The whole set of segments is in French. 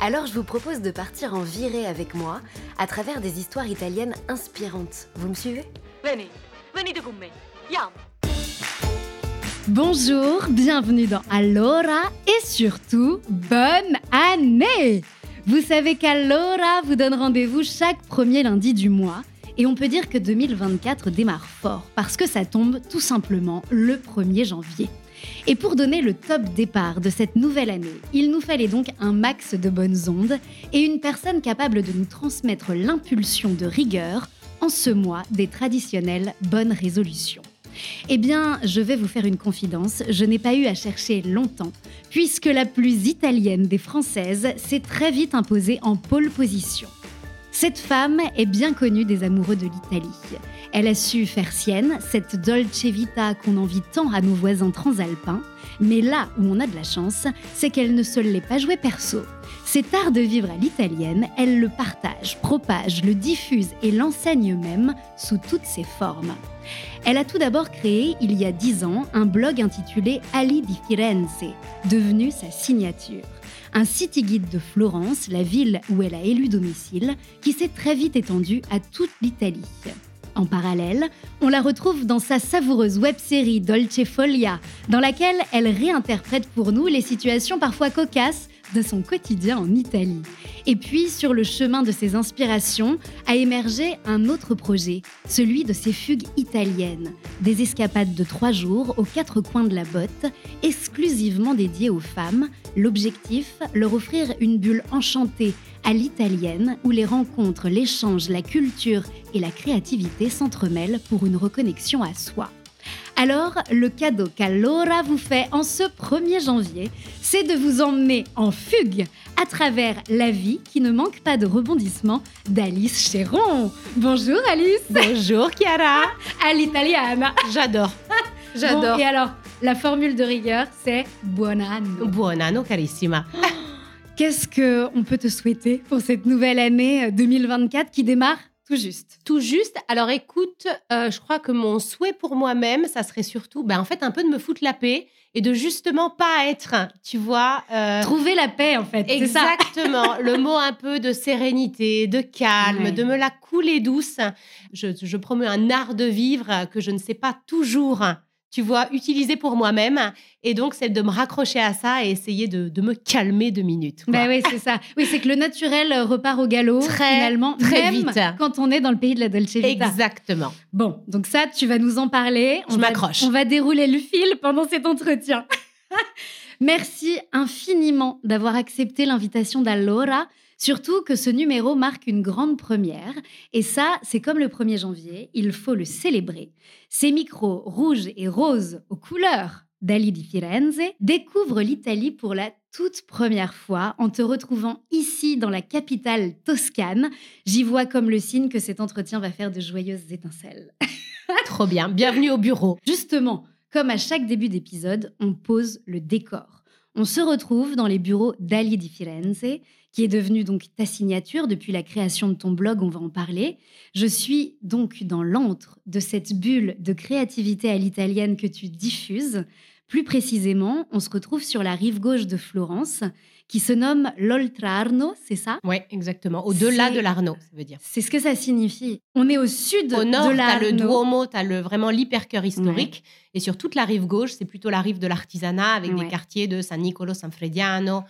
Alors je vous propose de partir en virée avec moi à travers des histoires italiennes inspirantes. Vous me suivez? Vieni, venite con me. Andiamo. Bonjour, bienvenue dans Allora et surtout, bonne année Vous savez qu'Allora vous donne rendez-vous chaque premier lundi du mois et on peut dire que 2024 démarre fort parce que ça tombe tout simplement le 1er janvier. Et pour donner le top départ de cette nouvelle année, il nous fallait donc un max de bonnes ondes et une personne capable de nous transmettre l'impulsion de rigueur en ce mois des traditionnelles bonnes résolutions. Eh bien, je vais vous faire une confidence, je n'ai pas eu à chercher longtemps, puisque la plus italienne des Françaises s'est très vite imposée en pole position. Cette femme est bien connue des amoureux de l'Italie. Elle a su faire sienne cette dolce vita qu'on envie tant à nos voisins transalpins, mais là où on a de la chance, c'est qu'elle ne se l'est pas jouée perso. Cet art de vivre à l'italienne, elle le partage, propage, le diffuse et l'enseigne même sous toutes ses formes. Elle a tout d'abord créé, il y a dix ans, un blog intitulé Ali di Firenze, devenu sa signature. Un city guide de Florence, la ville où elle a élu domicile, qui s'est très vite étendu à toute l'Italie. En parallèle, on la retrouve dans sa savoureuse web-série Dolce Folia, dans laquelle elle réinterprète pour nous les situations parfois cocasses de son quotidien en Italie. Et puis, sur le chemin de ses inspirations, a émergé un autre projet, celui de ses fugues italiennes. Des escapades de trois jours aux quatre coins de la botte, exclusivement dédiées aux femmes. L'objectif, leur offrir une bulle enchantée à l'italienne où les rencontres, l'échange, la culture et la créativité s'entremêlent pour une reconnexion à soi. Alors, le cadeau qu'Allora vous fait en ce 1er janvier, c'est de vous emmener en fugue à travers la vie qui ne manque pas de rebondissements d'Alice Chéron. Bonjour Alice. Bonjour Chiara. À l'italiana J'adore. J'adore. Bon, Et alors, la formule de rigueur, c'est buon anno. Buon anno carissima. Qu'est-ce qu'on peut te souhaiter pour cette nouvelle année 2024 qui démarre tout juste Tout juste. Alors écoute, euh, je crois que mon souhait pour moi-même, ça serait surtout, ben, en fait, un peu de me foutre la paix et de justement pas être, tu vois. euh, Trouver la paix, en fait. ça Exactement. le mot un peu de sérénité, de calme, Ouais. de me la couler douce. Je, je promeux un art de vivre que je ne sais pas toujours, tu vois, utiliser pour moi-même. Et donc, c'est de me raccrocher à ça et essayer de, de me calmer deux minutes. quoi. Bah oui, c'est ça. Oui, c'est que le naturel euh, repart au galop, Très, finalement, très même vite. quand on est dans le pays de la Dolce Vita. Exactement. Bon, donc ça, tu vas nous en parler. Je On va- m'accroche. On va dérouler le fil pendant cet entretien. Merci infiniment d'avoir accepté l'invitation d'Allora. Surtout que ce numéro marque une grande première. Et ça, c'est comme le 1er janvier, il faut le célébrer. Ces micros rouges et roses aux couleurs d'Ali di Firenze découvrent l'Italie pour la toute première fois en te retrouvant ici dans la capitale toscane. J'y vois comme le signe que cet entretien va faire de joyeuses étincelles. Trop bien. Bienvenue au bureau. Justement, comme à chaque début d'épisode, on pose le décor. On se retrouve dans les bureaux d'Ali di Firenze, qui est devenu donc ta signature depuis la création de ton blog, on va en parler. Je suis donc dans l'antre de cette bulle de créativité à l'italienne que tu diffuses. Plus précisément, on se retrouve sur la rive gauche de Florence, qui se nomme l'Oltrarno, c'est ça? Oui, exactement. Au-delà de l'Arnaud, ça veut dire. C'est ce que ça signifie. On est au sud Au nord, de tu as le l'Arno. Duomo, tu as le, vraiment l'hypercœur historique. Et sur toute la rive gauche, c'est plutôt la rive de l'artisanat avec Ouais. des quartiers de San Nicolo, San Frediano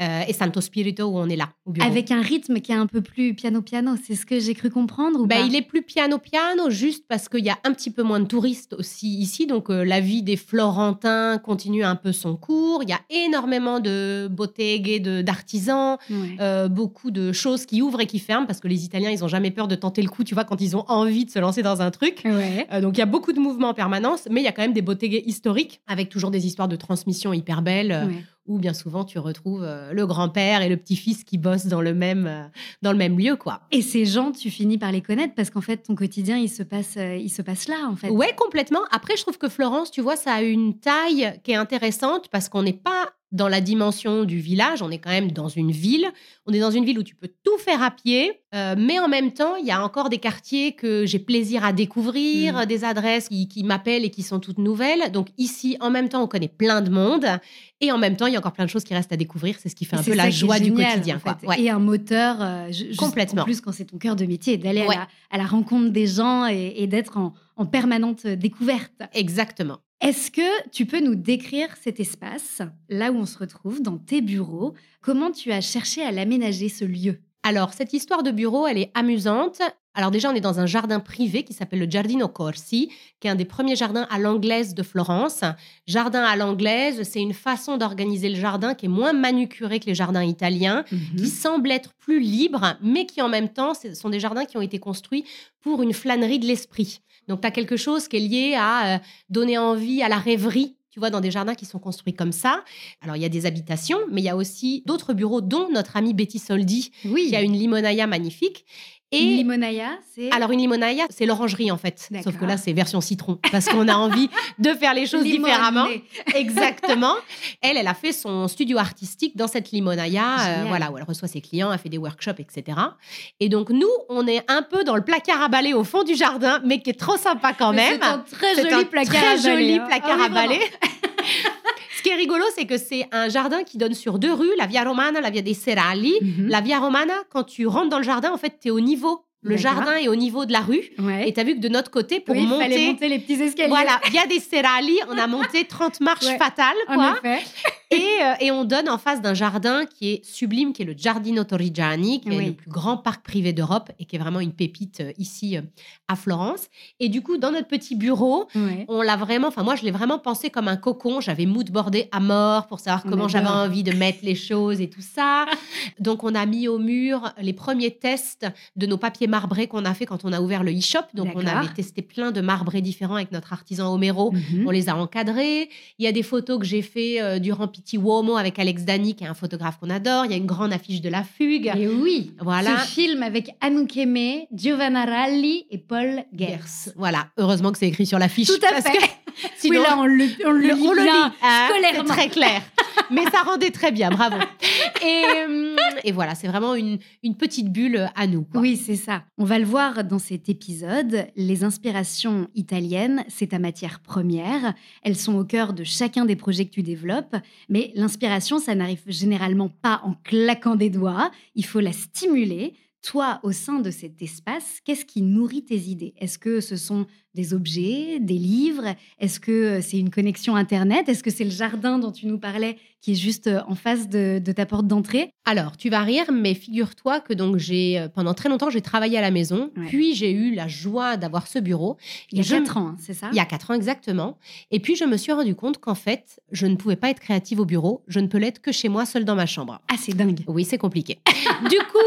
euh, et Santo Spirito où on est là, au. Avec un rythme qui est un peu plus piano-piano, c'est ce que j'ai cru comprendre ou Ben, pas il est plus piano-piano, juste parce qu'il y a un petit peu moins de touristes aussi ici. Donc, euh, la vie des Florentins continue un peu son cours. Il y a énormément de botteghe, de- d'artisans, Ouais. euh, beaucoup de choses qui ouvrent et qui ferment parce que les Italiens, ils ont jamais peur de tenter le coup, tu vois, quand ils ont envie de se lancer dans un truc. Ouais. Euh, donc, il y a beaucoup de mouvements en permanence, mais il y a quand même des botteghe historiques avec toujours des histoires de transmission hyper belles. Ouais. Où bien souvent tu retrouves euh, le grand-père et le petit-fils qui bossent dans le même euh, dans le même lieu quoi. Et ces gens, tu finis par les connaître parce qu'en fait, ton quotidien, il se passe, euh, il se passe là, en fait. Ouais, complètement. Après, je trouve que Florence, tu vois, ça a une taille qui est intéressante parce qu'on n'est pas dans la dimension du village, on est quand même dans une ville. On est dans une ville où tu peux tout faire à pied, euh, mais en même temps, il y a encore des quartiers que j'ai plaisir à découvrir, Mm. des adresses qui, qui m'appellent et qui sont toutes nouvelles. Donc ici, en même temps, on connaît plein de monde, et en même temps, il y a encore plein de choses qui restent à découvrir. C'est ce qui fait un peu la joie du génial, quotidien. en quoi. Ouais. Et un moteur, euh, Complètement. En plus, quand c'est ton cœur de métier, d'aller Ouais. à, la, à la rencontre des gens et, et d'être en, en permanente découverte. Exactement. Est-ce que tu peux nous décrire cet espace, là où on se retrouve, dans tes bureaux? Comment tu as cherché à l'aménager, ce lieu? Alors, cette histoire de bureau, elle est amusante. Alors déjà, on est dans un jardin privé qui s'appelle le Giardino Corsi, qui est un des premiers jardins à l'anglaise de Florence. Jardin à l'anglaise, c'est une façon d'organiser le jardin qui est moins manucurée que les jardins italiens, qui semble être plus libre, mais qui en même temps, ce sont des jardins qui ont été construits pour une flânerie de l'esprit. Donc, tu as quelque chose qui est lié à euh, donner envie à la rêverie. Tu vois, dans des jardins qui sont construits comme ça. Alors, il y a des habitations, mais il y a aussi d'autres bureaux, dont notre amie Betty Soldi, Oui. qui a une limonaya magnifique. Une Et limonaya, c'est alors une limonaya, c'est l'orangerie en fait. Sauf que là, c'est version citron parce qu'on a envie de faire les choses Limonée. différemment. Exactement. Elle, elle a fait son studio artistique dans cette limonaya, euh, voilà, où elle reçoit ses clients, elle fait des workshops, etc. Et donc nous, on est un peu dans le placard à balai au fond du jardin, mais qui est trop sympa quand Mais même. C'est un très joli un placard très à balai, joli hein. placard Ah à balai. Ce qui est rigolo, c'est que c'est un jardin qui donne sur deux rues, la Via Romana, la Via dei Serali. Mhm. La Via Romana, quand tu rentres dans le jardin, en fait, tu es au niveau. Le jardin est au niveau de la rue. Ouais. Et tu as vu que de notre côté, pour Oui, il fallait monter. monter les petits escaliers. Voilà, Via dei Serali, on a monté 30 marches Ouais, fatales, En quoi. effet. Et, euh, et on donne en face d'un jardin qui est sublime, qui est le Giardino Torrigiani, qui est le plus grand parc privé d'Europe et qui est vraiment une pépite euh, ici euh, à Florence. Et du coup, dans notre petit bureau, on l'a vraiment, enfin moi je l'ai vraiment pensé comme un cocon. J'avais moodboardé à mort pour savoir comment j'avais envie de mettre les choses et tout ça. Donc on a mis au mur les premiers tests de nos papiers marbrés qu'on a fait quand on a ouvert le e-shop. Donc on avait testé plein de marbrés différents avec notre artisan Homero. Mhm. On les a encadrés. Il y a des photos que j'ai fait euh, durant Pitti Uomo avec Alex Dani, qui est un photographe qu'on adore. Il y a une grande affiche de la fugue. Et oui, Voilà. ce film avec Anouk Aimé, Giovanna Ralli et Paul Gers. Voilà. Heureusement que c'est écrit sur l'affiche. Tout à parce fait. que sinon, oui, là, on le, on le Le- lit on le bien, lit, hein, scolairement. très clair. Mais ça rendait très bien, bravo. Et, euh, et voilà, c'est vraiment une, une petite bulle à nous. quoi. Oui, c'est ça. On va le voir dans cet épisode. Les inspirations italiennes, c'est ta matière première. Elles sont au cœur de chacun des projets que tu développes. Mais l'inspiration, ça n'arrive généralement pas en claquant des doigts. Il faut la stimuler. Toi, au sein de cet espace, qu'est-ce qui nourrit tes idées? Est-ce que ce sont des objets, des livres? Est-ce que c'est une connexion Internet? Est-ce que c'est le jardin dont tu nous parlais qui est juste euh, en face de, de ta porte d'entrée? Alors, tu vas rire, mais figure-toi que donc j'ai euh, pendant très longtemps j'ai travaillé à la maison, Ouais. puis j'ai eu la joie d'avoir ce bureau. Il y a Et je- quatre ans, hein, c'est ça? Il y a quatre ans exactement. Et puis je me suis rendu compte qu'en fait, je ne pouvais pas être créative au bureau. Je ne peux l'être que chez moi, seule dans ma chambre. Ah, c'est dingue. Oui, c'est compliqué. du coup,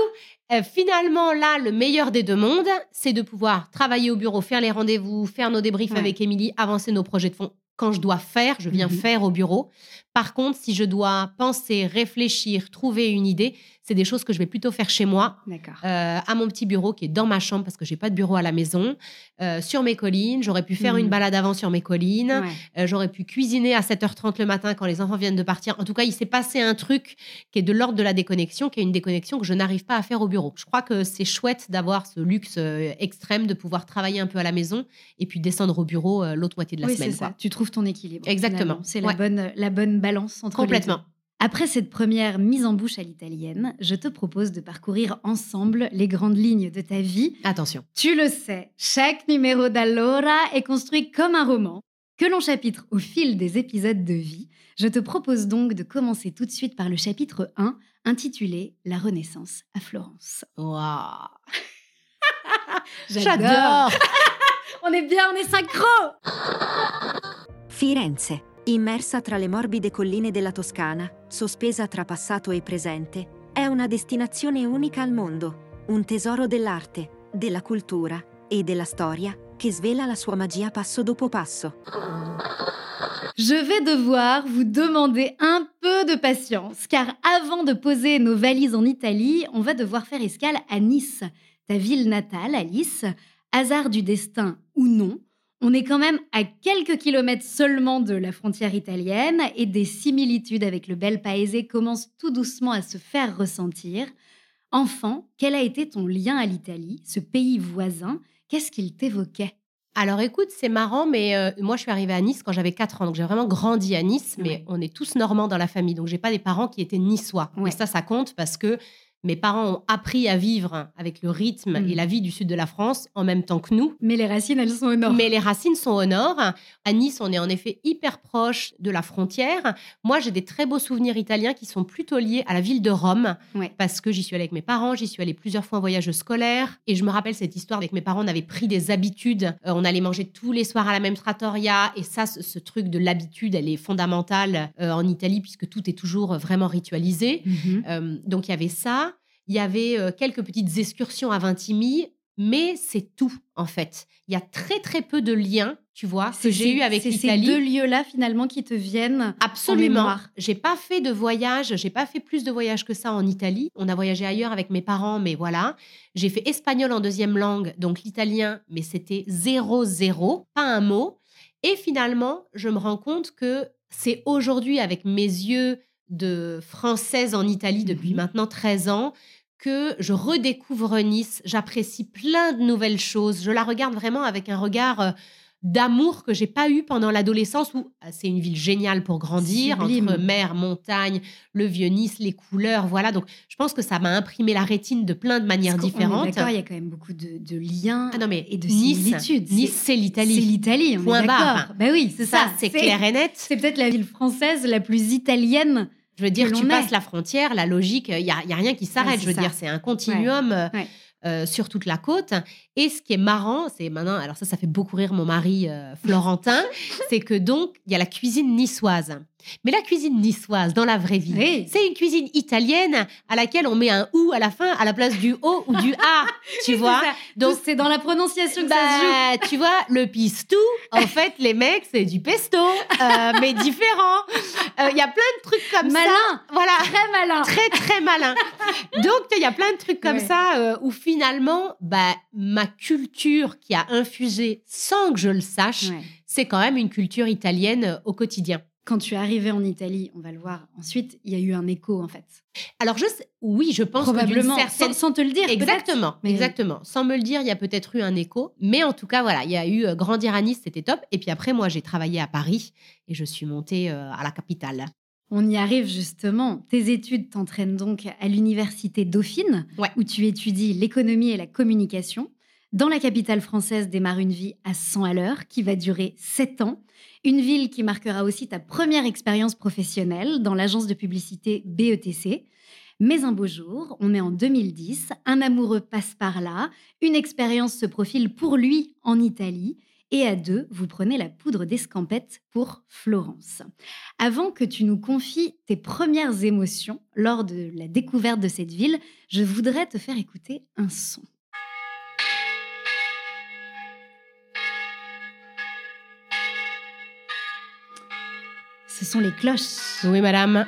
euh, finalement, là, le meilleur des deux mondes, c'est de pouvoir travailler au bureau, faire les rendez-vous, faire nos débriefs Ouais. avec Émilie, avancer nos projets de fond. Quand je dois faire, je viens Mhm. faire au bureau. Par contre, si je dois penser, réfléchir, trouver une idée, c'est des choses que je vais plutôt faire chez moi, euh, à mon petit bureau qui est dans ma chambre parce que j'ai pas de bureau à la maison, euh, sur mes collines. J'aurais pu faire Mhm. une balade avant sur mes collines. Ouais. Euh, J'aurais pu cuisiner à 7h30 le matin quand les enfants viennent de partir. En tout cas, il s'est passé un truc qui est de l'ordre de la déconnexion, qui est une déconnexion que je n'arrive pas à faire au bureau. Je crois que c'est chouette d'avoir ce luxe extrême de pouvoir travailler un peu à la maison et puis descendre au bureau l'autre moitié de la oui, semaine. c'est ça. Tu trouves ton équilibre. Exactement. C'est la, bonne, la bonne balance entre les Complètement. deux. Après cette première mise en bouche à l'italienne, je te propose de parcourir ensemble les grandes lignes de ta vie. Attention. Tu le sais, chaque numéro d'Allora est construit comme un roman que l'on chapitre au fil des épisodes de vie. Je te propose donc de commencer tout de suite par le chapitre 1 intitulé La Renaissance à Florence. Waouh. J'adore. On est bien, on est synchro Firenze, immersa tra le morbide colline della Toscana, sospesa tra passato e presente, è una destinazione unica al mondo, un tesoro dell'arte, della cultura e della storia che svela la sua magia passo dopo passo. Je vais devoir vous demander un peu de patience, car avant de poser nos valises en Italie, on va devoir faire escale à Nice, ta ville natale, Alice. Hasard du destin ou non, on est quand même à quelques kilomètres seulement de la frontière italienne et des similitudes avec le bel paese commencent tout doucement à se faire ressentir. Enfant, quel a été ton lien à l'Italie, ce pays voisin? Qu'est-ce qu'il t'évoquait? Alors écoute, c'est marrant, mais euh, moi je suis arrivée à Nice quand j'avais 4 ans, donc j'ai vraiment grandi à Nice, mais on est tous normands dans la famille, donc j'ai pas des parents qui étaient niçois. Et ça, ça compte parce que mes parents ont appris à vivre avec le rythme et mm. la vie du sud de la France en même temps que nous. Mais les racines, elles sont au nord. Mais les racines sont au nord. À Nice, on est en effet hyper proche de la frontière. Moi, j'ai des très beaux souvenirs italiens qui sont plutôt liés à la ville de Rome. Parce que j'y suis allée avec mes parents, j'y suis allée plusieurs fois en voyage scolaire. Et je me rappelle cette histoire avec mes parents, on avait pris des habitudes. Euh, on allait manger tous les soirs à la même trattoria. Et ça, ce, truc de l'habitude, elle est fondamentale euh, en Italie puisque tout est toujours vraiment ritualisé. Mhm. Euh, donc, il y avait ça. Il y avait euh, quelques petites excursions à Vintimille, mais c'est tout en fait. Il y a très très peu de liens, tu vois, que j'ai eu avec l'Italie. C'est ces deux lieux-là finalement qui te viennent Absolument. J'ai pas fait de voyage, j'ai pas fait plus de voyages que ça en Italie. On a voyagé ailleurs avec mes parents, mais voilà. J'ai fait espagnol en deuxième langue, donc l'italien, mais c'était zéro zéro, pas un mot. Et finalement, je me rends compte que c'est aujourd'hui avec mes yeux de française en Italie depuis mmh maintenant 13 ans que je redécouvre Nice, j'apprécie plein de nouvelles choses, je la regarde vraiment avec un regard euh, d'amour que j'ai pas eu pendant l'adolescence où ah, c'est une ville géniale pour grandir entre mer, montagne, le vieux Nice, les couleurs, voilà. Donc je pense que ça m'a imprimé la rétine de plein de manières différentes. D'accord, il y a quand même beaucoup de, liens ah non, mais et de nice, similitudes. Nice, c'est l'Italie. C'est l'Italie, Point barre. Ben oui, c'est ça. c'est clair et net. C'est peut-être la ville française la plus italienne je veux dire, tu passes la frontière, la logique, il n'y a, y a, rien qui s'arrête. je veux dire, c'est un continuum. Euh, euh, sur toute la côte. Et ce qui est marrant, c'est maintenant, alors ça, ça fait beaucoup rire mon mari euh, Florentin, c'est que donc, il y a la cuisine niçoise. Mais la cuisine niçoise, dans la vraie vie, c'est une cuisine italienne à laquelle on met un ou à la fin à la place du o ou du a, tu vois. Donc c'est dans la prononciation que ça se bah, joue. Tu vois, le pistou, en fait, les mecs, c'est du pesto, euh, mais différent. Euh, il y a plein de trucs comme malin. ça. Voilà. Très malin. Très, très malin. Donc, il y a plein de trucs comme ça euh, où finalement, bah, ma culture qui a infusé sans que je le sache, c'est quand même une culture italienne au quotidien quand tu es arrivé en Italie, on va le voir ensuite, il y a eu un écho en fait. Alors je oui, je pense probablement certaine... sans, te le dire. Exactement, exactement. Sans me le dire, il y a peut-être eu un écho, mais en tout cas voilà, il y a eu euh, grandir à Nice, c'était top. Et puis après, moi, j'ai travaillé à Paris et je suis montée euh, à la capitale. On y arrive justement. Tes études t'entraînent donc à l'université Dauphine, où tu étudies l'économie et la communication. Dans la capitale française démarre une vie à 100 à l'heure qui va durer 7 ans. Une ville qui marquera aussi ta première expérience professionnelle dans l'agence de publicité BETC. Mais un beau jour, on est en 2010, un amoureux passe par là, une expérience se profile pour lui en Italie, et à deux, vous prenez la poudre d'escampette pour Florence. Avant que tu nous confies tes premières émotions lors de la découverte de cette ville, je voudrais te faire écouter un son. Ce sont les cloches. Oui, madame.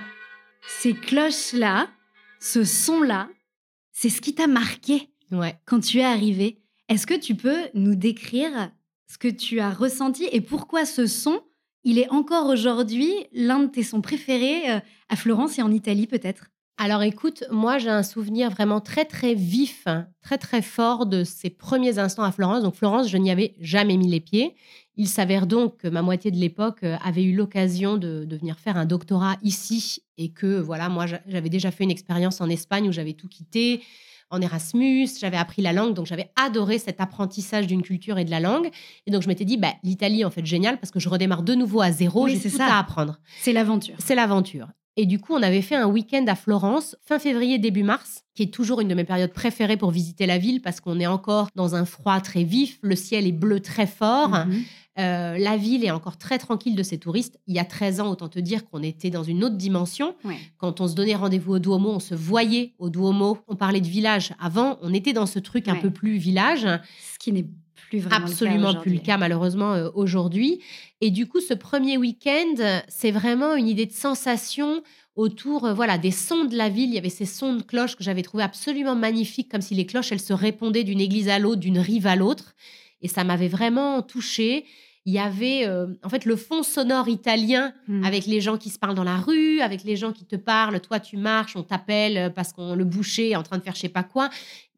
Ces cloches-là, ce son-là, c'est ce qui t'a marqué ouais. quand tu es arrivé. Est-ce que tu peux nous décrire ce que tu as ressenti et pourquoi ce son, il est encore aujourd'hui l'un de tes sons préférés euh, à Florence et en Italie peut-être? Alors écoute, moi j'ai un souvenir vraiment très très vif, hein, très très fort de ces premiers instants à Florence. Donc Florence, je n'y avais jamais mis les pieds. Il s'avère donc que ma moitié de l'époque euh, avait eu l'occasion de, venir faire un doctorat ici et que voilà, moi j'avais déjà fait une expérience en Espagne où j'avais tout quitté en Erasmus, j'avais appris la langue, donc j'avais adoré cet apprentissage d'une culture et de la langue. Et donc je m'étais dit, bah, l'Italie en fait génial parce que je redémarre de nouveau à zéro, j'ai tout ça. à apprendre. C'est l'aventure. C'est l'aventure. Et du coup, on avait fait un week-end à Florence, fin février, début mars, qui est toujours une de mes périodes préférées pour visiter la ville parce qu'on est encore dans un froid très vif, le ciel est bleu très fort. Mhm. Euh, la ville est encore très tranquille de ses touristes. Il y a 13 ans, autant te dire qu'on était dans une autre dimension. Quand on se donnait rendez-vous au Duomo, on se voyait au Duomo. On parlait de village. Avant, on était dans ce truc un peu plus village. Ce qui n'est plus vraiment absolument plus le cas malheureusement euh, aujourd'hui. Et du coup, ce premier week-end, c'est vraiment une idée de sensation autour euh, voilà des sons de la ville. Il y avait ces sons de cloches que j'avais trouvé absolument magnifiques, comme si les cloches elles se répondaient d'une église à l'autre, d'une rive à l'autre, et ça m'avait vraiment touchée il y avait euh, en fait le fond sonore italien Hmm. avec les gens qui se parlent dans la rue, avec les gens qui te parlent. Toi, tu marches, on t'appelle euh, parce qu'on le boucher est en train de faire je sais pas quoi.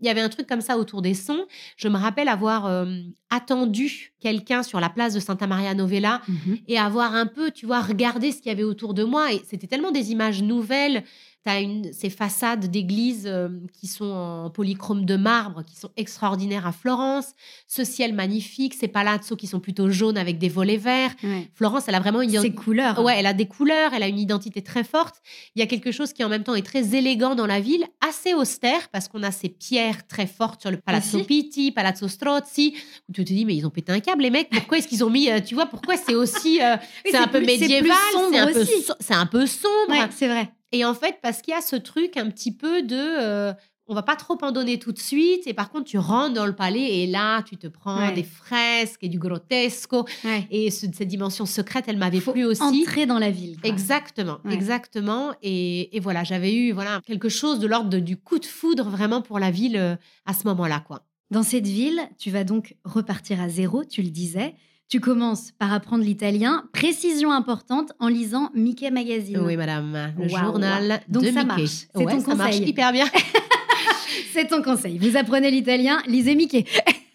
Il y avait un truc comme ça autour des sons. Je me rappelle avoir euh, attendu quelqu'un sur la place de Santa Maria Novella Mhm. et avoir un peu, tu vois, regardé ce qu'il y avait autour de moi. Et c'était tellement des images nouvelles. Tu as une, ces façades d'églises euh, qui sont en polychrome de marbre, qui sont extraordinaires à Florence. Ce ciel magnifique, ces palazzo qui sont plutôt jaunes avec des volets verts. Ouais. Florence, elle a vraiment une Ces couleurs. Ouais, elle a des couleurs, elle a une identité très forte. Il y a quelque chose qui en même temps est très élégant dans la ville, assez austère parce qu'on a ces pierres très fortes sur le Palazzo. Pitti, Palazzo Strozzi. Où tu te dis mais ils ont pété un câble les mecs. Pourquoi est-ce qu'ils ont mis euh, Tu vois pourquoi c'est aussi euh, c'est un peu médiéval, un peu c'est un peu sombre. Ouais, c'est vrai. Et en fait, parce qu'il y a ce truc un petit peu de. euh, on va pas trop en donner tout de suite. Et par contre, tu rentres dans le palais et là, tu te prends Ouais. des fresques et du grotesco. Ouais. Et ce- cette dimension secrète, elle m'avait plu aussi. Entrer dans la ville. quoi. Exactement, Ouais. exactement. Et, et voilà, j'avais eu voilà quelque chose de l'ordre du coup de foudre vraiment pour la ville euh, à ce moment-là, quoi. Dans cette ville, tu vas donc repartir à zéro, tu le disais. Tu commences par apprendre l'italien. Précision importante en lisant Mickey Magazine. Oui, madame, le Waouh. journal Donc de ça Mickey. marche. C'est Ouais, ton ça marche conseil. hyper bien. C'est ton conseil. Vous apprenez l'italien, lisez Mickey.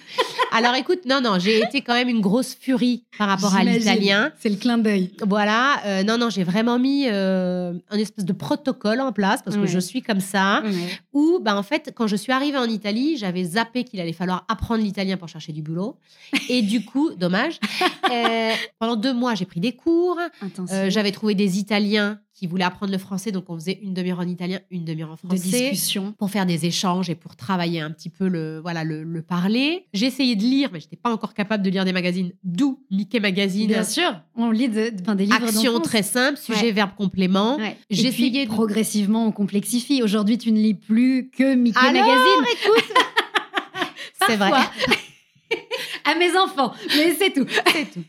Alors écoute, non, non, j'ai été quand même une grosse furie par rapport à l'italien. C'est le clin d'œil. Voilà, euh, non, non, j'ai vraiment mis euh, un espèce de protocole en place parce que Ouais. je suis comme ça. Ouais. Où, bah, en fait, quand je suis arrivée en Italie, j'avais zappé qu'il allait falloir apprendre l'italien pour chercher du boulot. Et du coup, dommage, euh, pendant deux mois, j'ai pris des cours. Euh, j'avais trouvé des Italiens qui voulaient apprendre le français, donc on faisait une demi-heure en italien, une demi-heure en français. discussion. Pour faire des échanges et pour travailler un petit peu le, voilà, le, le parler. J'ai essayé de lire, mais je n'étais pas encore capable de lire des magazines, d'où Mickey Magazine. Bien sûr, on lit de, enfin, des livres Action très simple, sujet, Ouais. verbe, complément. Ouais. De- progressivement, on complexifie. Aujourd'hui, tu ne lis plus que Mickey Alors, Magazine. C'est vrai. À mes enfants, mais c'est tout. c'est tout.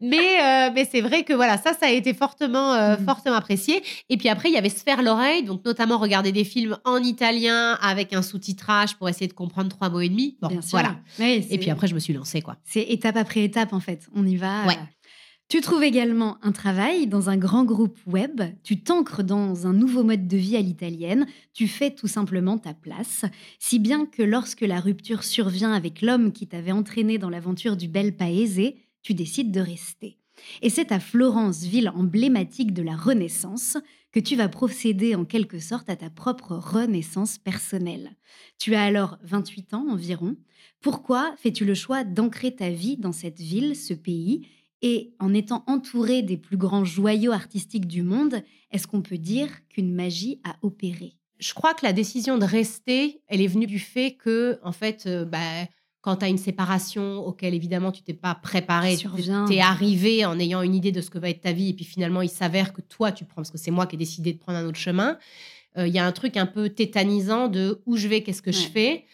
mais euh, mais c'est vrai que voilà, ça, ça a été fortement, euh, Mhm. fortement apprécié. Et puis après, il y avait se faire l'oreille, donc notamment regarder des films en italien avec un sous-titrage pour essayer de comprendre trois mots et demi. Bon, Bien sûr. voilà. Et puis après, je me suis lancée, quoi. C'est étape après étape, en fait. On y va. Ouais. Tu trouves également un travail dans un grand groupe web, tu t'ancres dans un nouveau mode de vie à l'italienne, tu fais tout simplement ta place, si bien que lorsque la rupture survient avec l'homme qui t'avait entraîné dans l'aventure du bel paese, tu décides de rester. Et c'est à Florence, ville emblématique de la Renaissance, que tu vas procéder en quelque sorte à ta propre renaissance personnelle. Tu as alors 28 ans environ. Pourquoi fais-tu le choix d'ancrer ta vie dans cette ville, ce pays et en étant entouré des plus grands joyaux artistiques du monde, est-ce qu'on peut dire qu'une magie a opéré? Je crois que la décision de rester, elle est venue du fait que, en fait, euh, bah, quand tu as une séparation auquel évidemment tu t'es pas préparé, tu es arrivé en ayant une idée de ce que va être ta vie, et puis finalement il s'avère que toi tu prends, parce que c'est moi qui ai décidé de prendre un autre chemin, euh, il y a un truc un peu tétanisant de où je vais, qu'est-ce que je fais.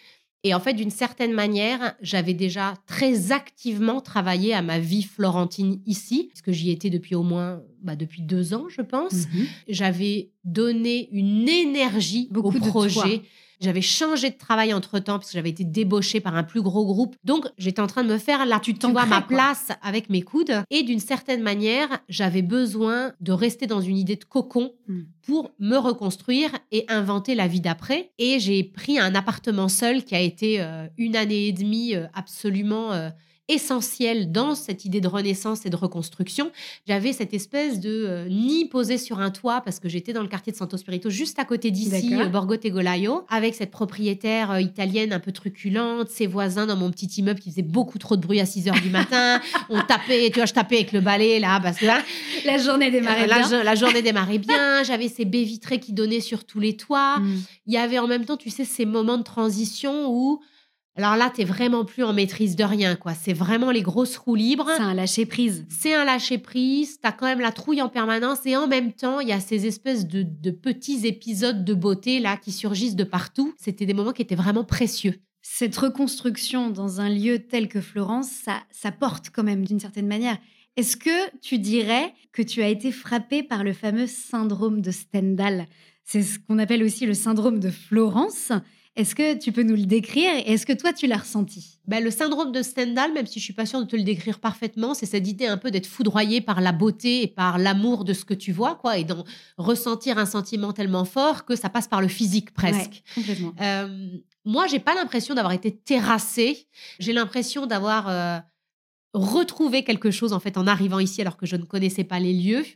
Et en fait, d'une certaine manière, j'avais déjà très activement travaillé à ma vie florentine ici, parce que j'y étais depuis au moins bah, depuis deux ans, je pense j'avais donné une énergie Beaucoup au de projet. J'avais changé de travail entre temps parce que j'avais été débauchée par un plus gros groupe. Donc, j'étais en train de me faire là, tu, vois, t'ancrais, ma quoi. place avec mes coudes. Et d'une certaine manière, j'avais besoin de rester dans une idée de cocon Mm. pour me reconstruire et inventer la vie d'après. Et j'ai pris un appartement seul qui a été euh, une année et demie euh, absolument euh, essentiel dans cette idée de renaissance et de reconstruction. J'avais cette espèce de euh, nid posé sur un toit parce que j'étais dans le quartier de Santo Spirito, juste à côté d'ici, euh, Borgo Tegolaio, avec cette propriétaire euh, italienne un peu truculente, ses voisins dans mon petit immeuble qui faisait beaucoup trop de bruit à 6 heures du matin. On tapait, tu vois, je tapais avec le balai là parce que là, La journée démarrait bien. la journée démarrait bien. J'avais ces baies vitrées qui donnaient sur tous les toits Mm. il y avait en même temps, tu sais, ces moments de transition où, alors là, t'es vraiment plus en maîtrise de rien, quoi. C'est vraiment les grosses roues libres. C'est un lâcher prise. C'est un lâcher prise. T'as quand même la trouille en permanence et en même temps, il y a ces espèces de, de petits épisodes de beauté là qui surgissent de partout. C'était des moments qui étaient vraiment précieux. Cette reconstruction dans un lieu tel que Florence, ça, ça porte quand même d'une certaine manière. Est-ce que tu dirais que tu as été frappé par le fameux syndrome de Stendhal? C'est ce qu'on appelle aussi le syndrome de Florence. Est-ce que tu peux nous le décrire et est-ce que toi tu l'as ressenti? Ben, Le syndrome de Stendhal, même si je suis pas sûre de te le décrire parfaitement, c'est cette idée un peu d'être foudroyé par la beauté et par l'amour de ce que tu vois, quoi, et d'en ressentir un sentiment tellement fort que ça passe par le physique presque. Ouais, complètement. Euh, moi, j'ai pas l'impression d'avoir été terrassée. J'ai l'impression d'avoir euh, retrouvé quelque chose en fait en arrivant ici alors que je ne connaissais pas les lieux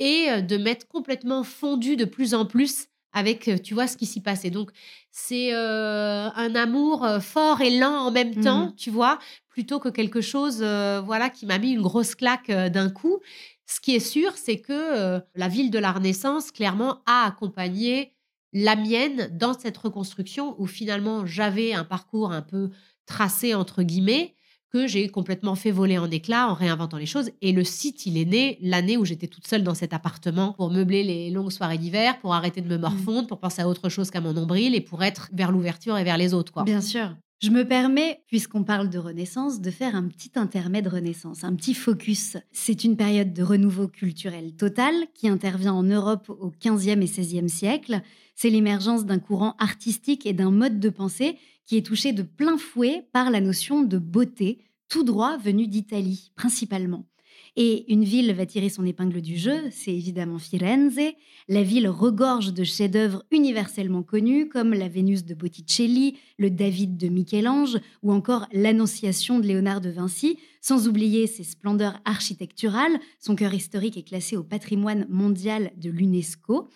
et euh, de m'être complètement fondue de plus en plus avec, euh, tu vois, ce qui s'y passait. Donc, c'est euh, un amour euh, fort et lent en même temps, Mhm. tu vois, plutôt que quelque chose, euh, voilà, qui m'a mis une grosse claque euh, d'un coup. Ce qui est sûr, c'est que la ville de la Renaissance, clairement, a accompagné la mienne dans cette reconstruction où finalement j'avais un parcours un peu tracé, entre guillemets, que j'ai complètement fait voler en éclats en réinventant les choses. Et le site, il est né l'année où j'étais toute seule dans cet appartement pour meubler les longues soirées d'hiver, pour arrêter de me morfondre, pour penser à autre chose qu'à mon nombril et pour être vers l'ouverture et vers les autres. Quoi. Bien sûr. Je me permets, puisqu'on parle de Renaissance, de faire un petit intermède Renaissance, un petit focus. C'est une période de renouveau culturel total qui intervient en Europe au XVe et XVIe siècle. C'est l'émergence d'un courant artistique et d'un mode de pensée qui est touché de plein fouet par la notion de beauté, tout droit venu d'Italie principalement. Et une ville va tirer son épingle du jeu, c'est évidemment Firenze. La ville regorge de chefs-d'œuvre universellement connus comme la Vénus de Botticelli, le David de Michel-Ange ou encore l'Annonciation de Léonard de Vinci, sans oublier ses splendeurs architecturales. Son cœur historique est classé au patrimoine mondial de l'UNESCO.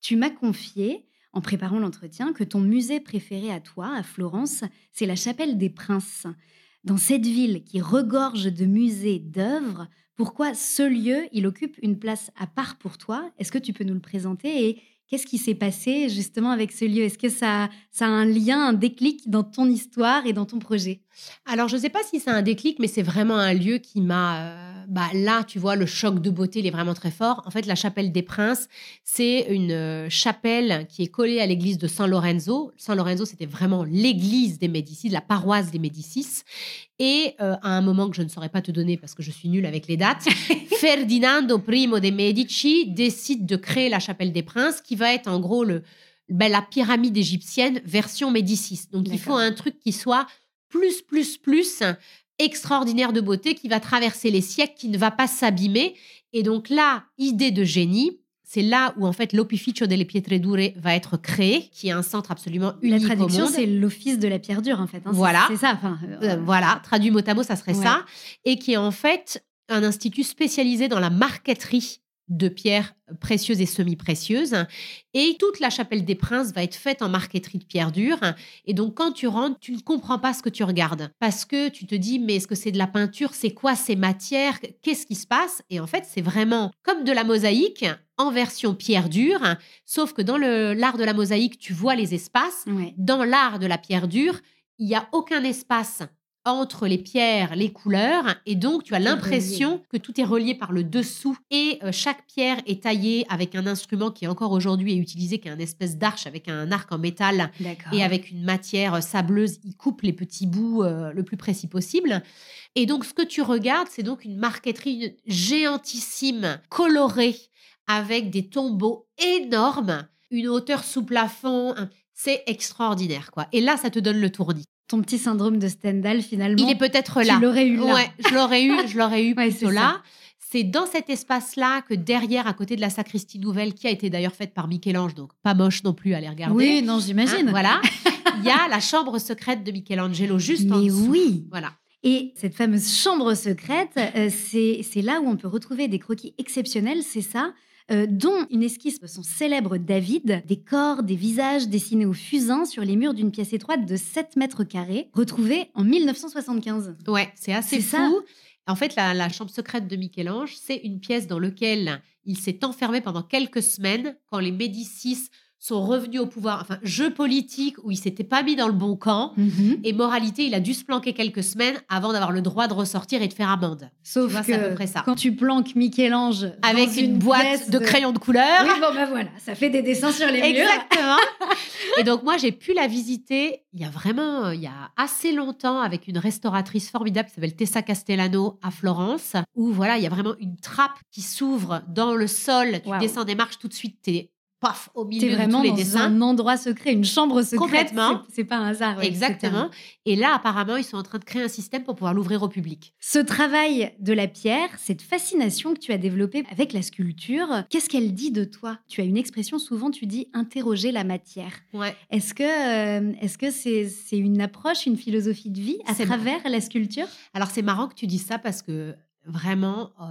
Tu m'as confié, en préparant l'entretien, que ton musée préféré à toi, à Florence, c'est la Chapelle des Princes. Dans cette ville qui regorge de musées d'œuvres, pourquoi ce lieu, il occupe une place à part pour toi? Est-ce que tu peux nous le présenter? Et qu'est-ce qui s'est passé justement avec ce lieu? Est-ce que ça, a un lien, un déclic dans ton histoire et dans ton projet? Alors, je ne sais pas si c'est un déclic, mais c'est vraiment un lieu qui m'a... euh, bah, là, tu vois, le choc de beauté, il est vraiment très fort. En fait, la chapelle des Princes, c'est une euh, chapelle qui est collée à l'église de San Lorenzo. San Lorenzo, c'était vraiment l'église des Médicis, la paroisse des Médicis. Et euh, à un moment que je ne saurais pas te donner parce que je suis nulle avec les dates, Ferdinando I de Medici décide de créer la chapelle des Princes, qui va être en gros le, ben, la pyramide égyptienne version Médicis. Donc, il faut un truc qui soit plus, plus, plus extraordinaire de beauté qui va traverser les siècles, qui ne va pas s'abîmer. Et donc là, idée de génie, c'est là où en fait l'Opificio delle Pietre Dure va être créé, qui est un centre absolument La unique au traduction, monde. c'est l'office de la pierre dure en fait. hein. Voilà. C'est ça. Enfin, euh, Euh, voilà, traduit mot à mot, ça serait Ouais. ça, et qui est en fait un institut spécialisé dans la marqueterie de pierres précieuses et semi-précieuses. Et toute la chapelle des princes va être faite en marqueterie de pierre dure. Et donc, quand tu rentres, tu ne comprends pas ce que tu regardes. Parce que tu te dis, mais est-ce que c'est de la peinture? C'est quoi ces matières? Qu'est-ce qui se passe? Et en fait, c'est vraiment comme de la mosaïque en version pierre dure. Sauf que dans l'art de la mosaïque, tu vois les espaces. ouais. Dans l'art de la pierre dure, il n'y a aucun espace entre les pierres, les couleurs, et donc tu as l'impression que tout est relié par le dessous, et euh, chaque pierre est taillée avec un instrument qui encore aujourd'hui est utilisé, qui est un espèce d'arche avec un arc en métal et avec une matière euh, sableuse, il coupe les petits bouts euh, le plus précis possible. Et donc, ce que tu regardes, c'est donc une marqueterie géantissime, colorée, avec des tombeaux énormes, une hauteur sous plafond. C'est extraordinaire, quoi. Et là, ça te donne le tournis. Ton petit syndrome de Stendhal finalement. Il est peut-être là. Tu l'aurais eu là. Ouais, je l'aurais eu, je l'aurais eu Ouais, plutôt là. C'est dans cet espace-là que derrière, à côté de la sacristie nouvelle, qui a été d'ailleurs faite par Michel-Ange, donc pas moche non plus à les regarder. Oui, non, Hein, j'imagine. voilà. Il y a la chambre secrète de Michelangelo juste en Mais dessous. oui. Voilà. Et cette fameuse chambre secrète, euh, c'est là où on peut retrouver des croquis exceptionnels, c'est ça, euh, dont une esquisse de son célèbre David, des corps, des visages dessinés au fusain sur les murs d'une pièce étroite de 7 mètres carrés, retrouvée en 1975. Ouais, c'est assez C'est fou. ça. En fait, la, la chambre secrète de Michel-Ange, c'est une pièce dans laquelle il s'est enfermé pendant quelques semaines quand les Médicis sont revenus au pouvoir. Enfin, jeu politique où il s'était pas mis dans le bon camp. Mhm. Et moralité, il a dû se planquer quelques semaines avant d'avoir le droit de ressortir et de faire amende. Sauf c'est à que peu près ça. quand tu planques Michel-Ange dans Avec une, boîte de, crayons de couleur. Oui, bon bah voilà, ça fait des dessins sur les murs. Exactement. et donc moi j'ai pu la visiter il y a vraiment il y a assez longtemps avec une restauratrice formidable qui s'appelle Tessa Castellano à Florence où voilà il y a vraiment une trappe qui s'ouvre dans le sol. Tu Waouh. descends des marches tout de suite t'es paf au milieu de vraiment tous les dans dessins. un endroit secret, une chambre secrète. Complètement. C'est- pas un hasard. ouais, Exactement. Et là, apparemment, ils sont en train de créer un système pour pouvoir l'ouvrir au public. Ce travail de la pierre, cette fascination que tu as développée avec la sculpture, qu'est-ce qu'elle dit de toi? Tu as une expression souvent, tu dis interroger la matière. Ouais. Est-ce que euh, est-ce que c'est une approche, une philosophie de vie à travers la sculpture? Alors c'est marrant que tu dises ça parce que vraiment, euh,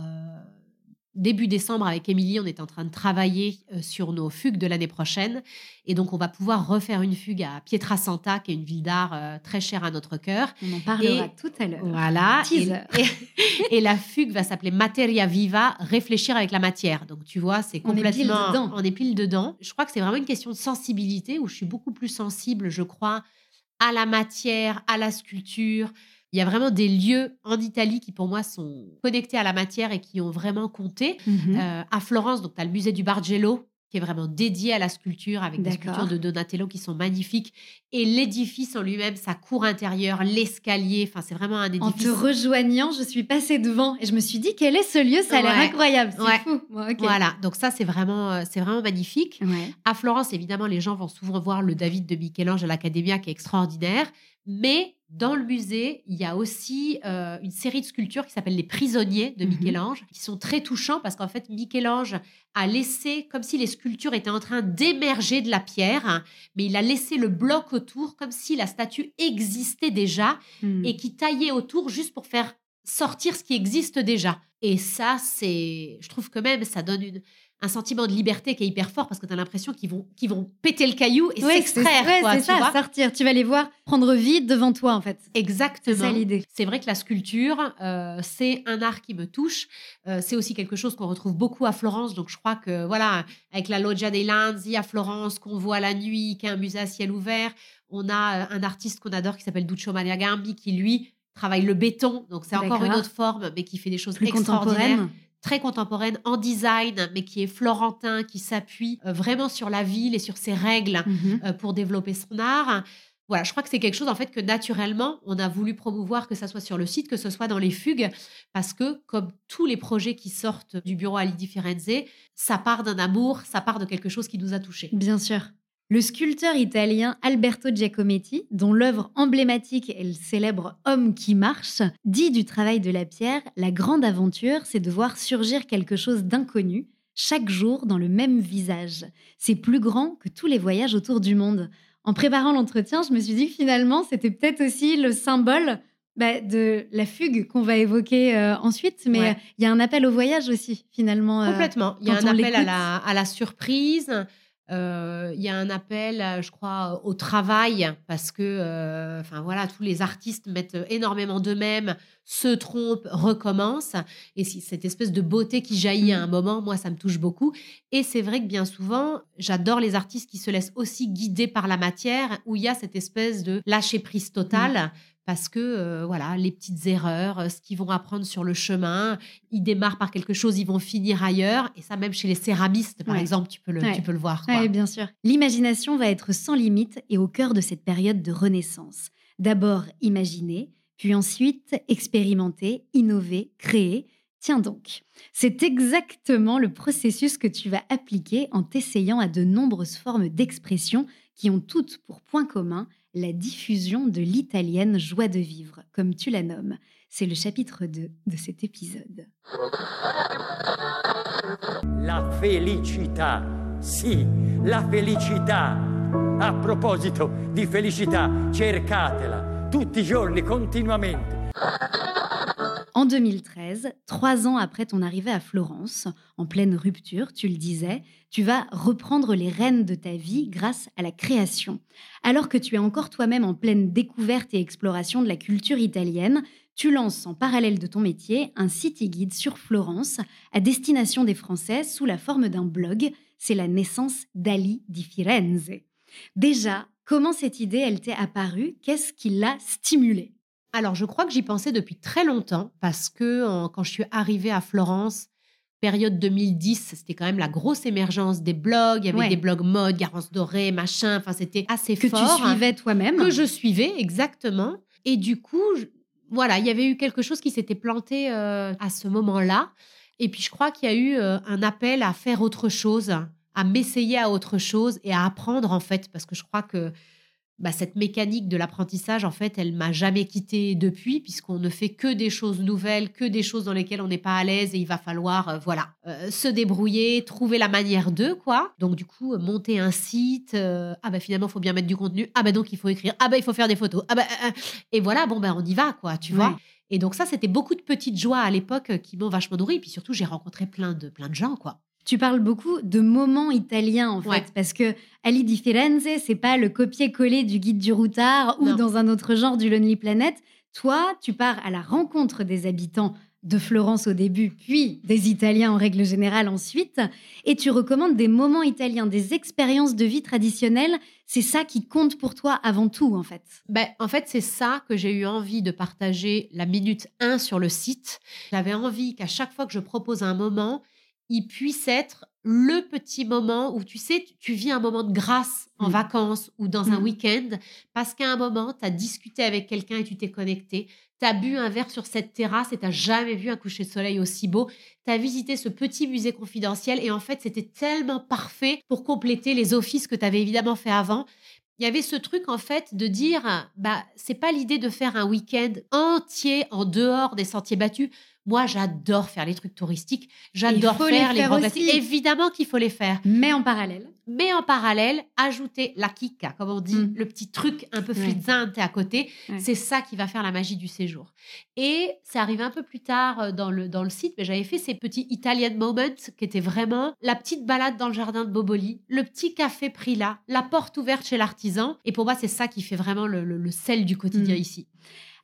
début décembre avec Émilie, on est en train de travailler euh, sur nos fugues de l'année prochaine. Et donc on va pouvoir refaire une fugue à Pietrasanta, qui est une ville d'art euh, très chère à notre cœur. On en parlera Et- tout à l'heure. Voilà. Et, et- et la fugue va s'appeler Materia Viva, réfléchir avec la matière. Donc tu vois, c'est On est pile complètement. dedans. On est pile dedans. Je crois que c'est vraiment une question de sensibilité où je suis beaucoup plus sensible, je crois, à la matière, à la sculpture. Il y a vraiment des lieux en Italie qui, pour moi, sont connectés à la matière et qui ont vraiment compté. Mhm. Euh, à Florence, donc tu as le musée du Bargello qui est vraiment dédié à la sculpture avec des sculptures de Donatello qui sont magnifiques et l'édifice en lui-même, sa cour intérieure, l'escalier, enfin c'est vraiment un En édifice. te rejoignant, je suis passée devant et je me suis dit quel est ce lieu? Ça a l'air incroyable. C'est Ouais. fou. Bon. Voilà, donc ça c'est vraiment euh, c'est vraiment magnifique. Ouais. À Florence, évidemment, les gens vont souvent voir le David de Michel-Ange à l'Accademia qui est extraordinaire, mais dans le musée, il y a aussi euh, une série de sculptures qui s'appelle Les prisonniers de Mhm. Michel-Ange, qui sont très touchants parce qu'en fait, Michel-Ange a laissé, comme si les sculptures étaient en train d'émerger de la pierre, mais il a laissé le bloc autour comme si la statue existait déjà Hmm. et qui taillait autour juste pour faire sortir ce qui existe déjà. Et ça, c'est, je trouve que même, ça donne une, un sentiment de liberté qui est hyper fort parce que tu as l'impression qu'ils vont, qu'ils vont péter le caillou et Ouais, c'est s'extraire. ouais, c'est tu ça, vois sortir. Tu vas les voir prendre vie devant toi, en fait. C'est Exactement. ça l'idée. C'est vrai que la sculpture, euh, c'est un art qui me touche. Euh, c'est aussi quelque chose qu'on retrouve beaucoup à Florence. Donc, je crois que, voilà, avec la Loggia dei Lanzi à Florence, qu'on voit la nuit, qui est un musée à ciel ouvert, on a euh, un artiste qu'on adore qui s'appelle Duccio Maria Gambi, qui, lui, travaille le béton. Donc, c'est encore une autre forme, mais qui fait des choses Plus extraordinaires contemporaine. Très contemporaine en design, mais qui est florentin, qui s'appuie euh, vraiment sur la ville et sur ses règles Mhm. euh, pour développer son art. Voilà, je crois que c'est quelque chose en fait que naturellement on a voulu promouvoir, que ça soit sur le site, que ce soit dans les fugues, parce que comme tous les projets qui sortent du bureau Alidi Firenze, ça part d'un amour, ça part de quelque chose qui nous a touchés. Bien sûr. Le sculpteur italien Alberto Giacometti, dont l'œuvre emblématique est le célèbre Homme qui marche, dit du travail de la pierre La grande aventure, c'est de voir surgir quelque chose d'inconnu, chaque jour dans le même visage. C'est plus grand que tous les voyages autour du monde. En préparant l'entretien, je me suis dit que finalement, c'était peut-être aussi le symbole bah, de la fugue qu'on va évoquer euh, ensuite, mais Ouais. euh, il y a un appel au voyage aussi, finalement. euh, Complètement. Il y a un appel à l'écoute. la, à la surprise. Euh, il y a un appel, euh, je crois, au travail parce que, euh, enfin voilà, tous les artistes mettent énormément d'eux-mêmes, se trompent, recommencent. Et cette espèce de beauté qui jaillit à un moment, moi, ça me touche beaucoup. Et c'est vrai que bien souvent, j'adore les artistes qui se laissent aussi guider par la matière, où il y a cette espèce de lâcher prise totale. Parce que, euh, voilà, les petites erreurs, euh, ce qu'ils vont apprendre sur le chemin, ils démarrent par quelque chose, ils vont finir ailleurs. Et ça, même chez les céramistes, par Ouais. exemple, tu peux le, Ouais. tu peux le voir. Oui, bien sûr. L'imagination va être sans limite et au cœur de cette période de renaissance. D'abord imaginer, puis ensuite expérimenter, innover, créer. Tiens donc, c'est exactement le processus que tu vas appliquer en t'essayant à de nombreuses formes d'expression qui ont toutes pour point commun la diffusion de l'italienne joie de vivre, comme tu la nommes. C'est le chapitre 2 de cet épisode. La felicità, sì, la felicità. A proposito di felicità, cercatela tutti i giorni, continuamente. En 2013, trois ans après ton arrivée à Florence, en pleine rupture, tu le disais, tu vas reprendre les rênes de ta vie grâce à la création. Alors que tu es encore toi-même en pleine découverte et exploration de la culture italienne, tu lances en parallèle de ton métier un city guide sur Florence à destination des Français sous la forme d'un blog. c'est la naissance d'Ali di Firenze. Déjà, comment cette idée, elle t'est apparue? Qu'est-ce qui l'a stimulée? Alors, je crois que j'y pensais depuis très longtemps parce que en- quand je suis arrivée à Florence, période 2010, c'était quand même la grosse émergence des blogs. Il y avait Ouais. des blogs mode, Garance Dorée, machin. Enfin, c'était assez Que fort. tu suivais toi-même que je suivais exactement. Et du coup, je- voilà, il y avait eu quelque chose qui s'était planté euh, à ce moment-là. Et puis je crois qu'il y a eu euh, un appel à faire autre chose, à m'essayer à autre chose et à apprendre en fait, parce que je crois que bah, cette mécanique de l'apprentissage, en fait, elle m'a jamais quittée depuis, puisqu'on ne fait que des choses nouvelles, que des choses dans lesquelles on n'est pas à l'aise et il va falloir, euh, voilà, euh, se débrouiller, trouver la manière de, quoi. Donc, du coup, euh, monter un site, ah bah finalement, il faut bien mettre du contenu, ah bah donc il faut écrire, ah bah il faut faire des photos, ah bah, et voilà, bon bah on y va, quoi, tu vois. Et donc ça, c'était beaucoup de petites joies à l'époque qui m'ont vachement nourri. Puis surtout, j'ai rencontré plein de, plein de gens, quoi. Tu parles beaucoup de moments italiens en fait, Ouais. parce que Ali di Firenze, c'est pas le copier-coller du guide du routard ou Non. dans un autre genre du Lonely Planet. Toi, tu pars à la rencontre des habitants de Florence au début, puis des Italiens en règle générale ensuite, et tu recommandes des moments italiens, des expériences de vie traditionnelles. C'est ça qui compte pour toi avant tout en fait. Ben, en fait, c'est ça que j'ai eu envie de partager la minute 1 sur le site. J'avais envie qu'à chaque fois que je propose un moment, il puisse être le petit moment où tu sais, tu- tu vis un moment de grâce en Mm. vacances ou dans un Mm. week-end parce qu'à un moment, tu as discuté avec quelqu'un et tu t'es connecté. Tu as bu un verre sur cette terrasse et tu jamais vu un coucher de soleil aussi beau. Tu as visité ce petit musée confidentiel et en fait, c'était tellement parfait pour compléter les offices que tu avais évidemment fait avant il y avait ce truc en fait de dire bah c'est pas l'idée de faire un week-end entier en dehors des sentiers battus. Moi, j'adore faire les trucs touristiques, j'adore les faire les, faire grands classiques. Évidemment qu'il faut les faire, Mais en parallèle, mais en parallèle, ajouter la kika, comme on dit, Mm. le petit truc un peu Ouais. frizzante à côté, Ouais. c'est ça qui va faire la magie du séjour. Et c'est arrivé un peu plus tard euh, dans le, dans le site, mais j'avais fait ces petits Italian moments qui étaient vraiment la petite balade dans le jardin de Boboli, le petit café pris là, la porte ouverte chez l'artisan. Et pour moi, c'est ça qui fait vraiment le, le- le sel du quotidien Mm. ici.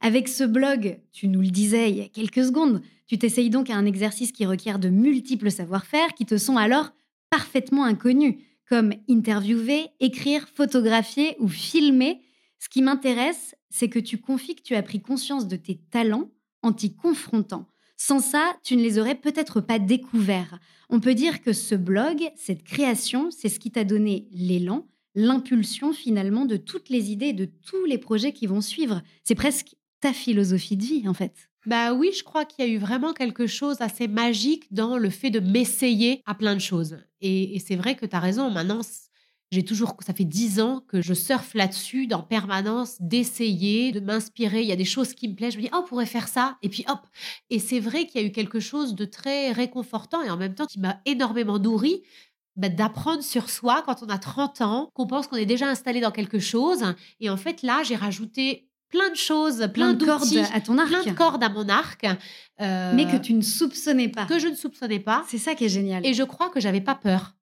Avec ce blog, tu nous le disais il y a quelques secondes, tu t'essayes donc à un exercice qui requiert de multiples savoir-faire qui te sont alors parfaitement inconnus, comme interviewer, écrire, photographier ou filmer. Ce qui m'intéresse, c'est que tu confies que tu as pris conscience de tes talents en t'y confrontant. Sans ça, tu ne les aurais peut-être pas découverts. On peut dire que ce blog, cette création, c'est ce qui t'a donné l'élan, l'impulsion finalement de toutes les idées, de tous les projets qui vont suivre. C'est presque ta philosophie de vie en fait. Bah oui, je crois qu'il y a eu vraiment quelque chose assez magique dans le fait de m'essayer à plein de choses. Et, c'est vrai que tu as raison, maintenant, j'ai toujours, ça fait dix ans que je surfe là-dessus, en permanence, d'essayer, de m'inspirer. Il y a des choses qui me plaisent, je me dis, oh, on pourrait faire ça, et puis hop. Et c'est vrai qu'il y a eu quelque chose de très réconfortant et en même temps qui m'a énormément nourri. bah, d'apprendre sur soi quand on a 30 ans, qu'on pense qu'on est déjà installé dans quelque chose. Et en fait, là, j'ai rajouté plein de choses, plein, Plein de cordes à ton arc, plein de cordes à mon arc. euh, mais que tu ne soupçonnais pas. que je ne soupçonnais pas. C'est ça qui est génial. Et je crois que j'avais pas peur.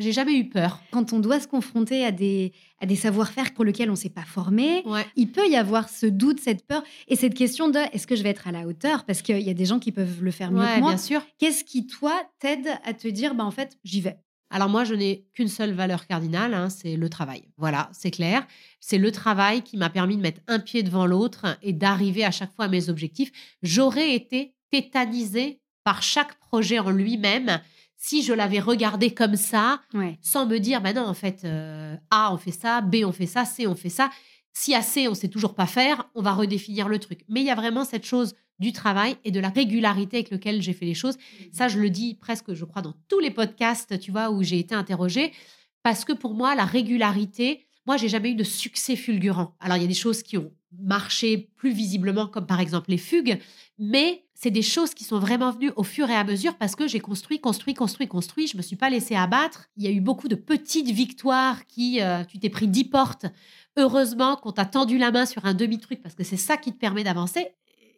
J'ai jamais eu peur. Quand on doit se confronter à des, à des savoir-faire pour lesquels on ne s'est pas formé, Ouais. il peut y avoir ce doute, cette peur et cette question de est-ce que je vais être à la hauteur? Parce qu'il y a des gens qui peuvent le faire mieux Ouais, que moi. bien sûr. Qu'est-ce qui, toi, t'aide à te dire, bah, en fait, j'y vais? Alors moi, je n'ai qu'une seule valeur cardinale, hein, c'est le travail. Voilà, c'est clair. C'est le travail qui m'a permis de mettre un pied devant l'autre et d'arriver à chaque fois à mes objectifs. J'aurais été tétanisée par chaque projet en lui-même si je l'avais regardé comme ça, Ouais. sans me dire, bah non, en fait, euh, A, on fait ça, B, on fait ça, C, on fait ça. Si à C, on sait toujours pas faire, on va redéfinir le truc. Mais il y a vraiment cette chose du travail et de la régularité avec laquelle j'ai fait les choses. Ça, je le dis presque, je crois, dans tous les podcasts, tu vois, où j'ai été interrogée. Parce que pour moi, la régularité, moi, j'ai jamais eu de succès fulgurant. Alors, il y a des choses qui ont marché plus visiblement, comme par exemple les fugues, mais c'est des choses qui sont vraiment venues au fur et à mesure parce que j'ai construit, construit, construit, construit. Je me suis pas laissée abattre. Il y a eu beaucoup de petites victoires qui, euh, tu t'es pris 10 portes. Heureusement qu'on t'a tendu la main sur un demi-truc parce que c'est ça qui te permet d'avancer.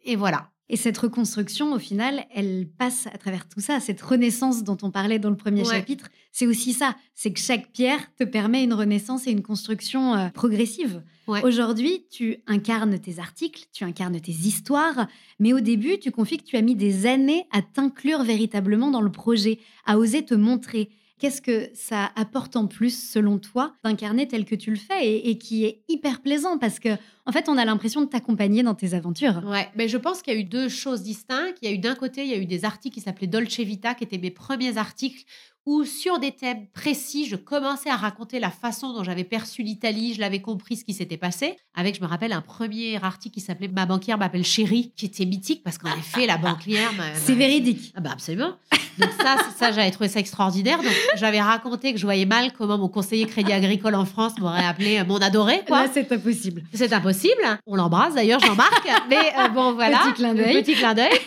Et voilà. Et cette reconstruction, au final, elle passe à travers tout ça. Cette renaissance dont on parlait dans le premier Ouais. chapitre, c'est aussi ça. C'est que chaque pierre te permet une renaissance et une construction euh, progressive. Ouais. Aujourd'hui, tu incarnes tes articles, tu incarnes tes histoires, mais au début, tu confies que tu as mis des années à t'inclure véritablement dans le projet, à oser te montrer. Qu'est-ce que ça apporte en plus, selon toi, d'incarner tel que tu le fais et, qui est hyper plaisant parce que, en fait, on a l'impression de t'accompagner dans tes aventures. Ouais, mais je pense qu'il y a eu deux choses distinctes. Il y a eu d'un côté, il y a eu des articles qui s'appelaient Dolce Vita, qui étaient mes premiers articles où sur des thèmes précis, je commençais à raconter la façon dont j'avais perçu l'Italie, je l'avais compris ce qui s'était passé, avec, je me rappelle, un premier article qui s'appelait Ma banquière m'appelle chérie, qui était mythique parce qu'en effet, la banquière... C'est véridique. Ah bah absolument. Donc ça, ça j'avais trouvé ça extraordinaire. Donc j'avais raconté que je voyais mal comment mon conseiller crédit agricole en France m'aurait appelé euh, mon adoré. Quoi. Là, c'est impossible. C'est impossible. On l'embrasse d'ailleurs, Jean-Marc. Mais euh, bon, voilà. Petit clin d'œil. Petit clin d'œil.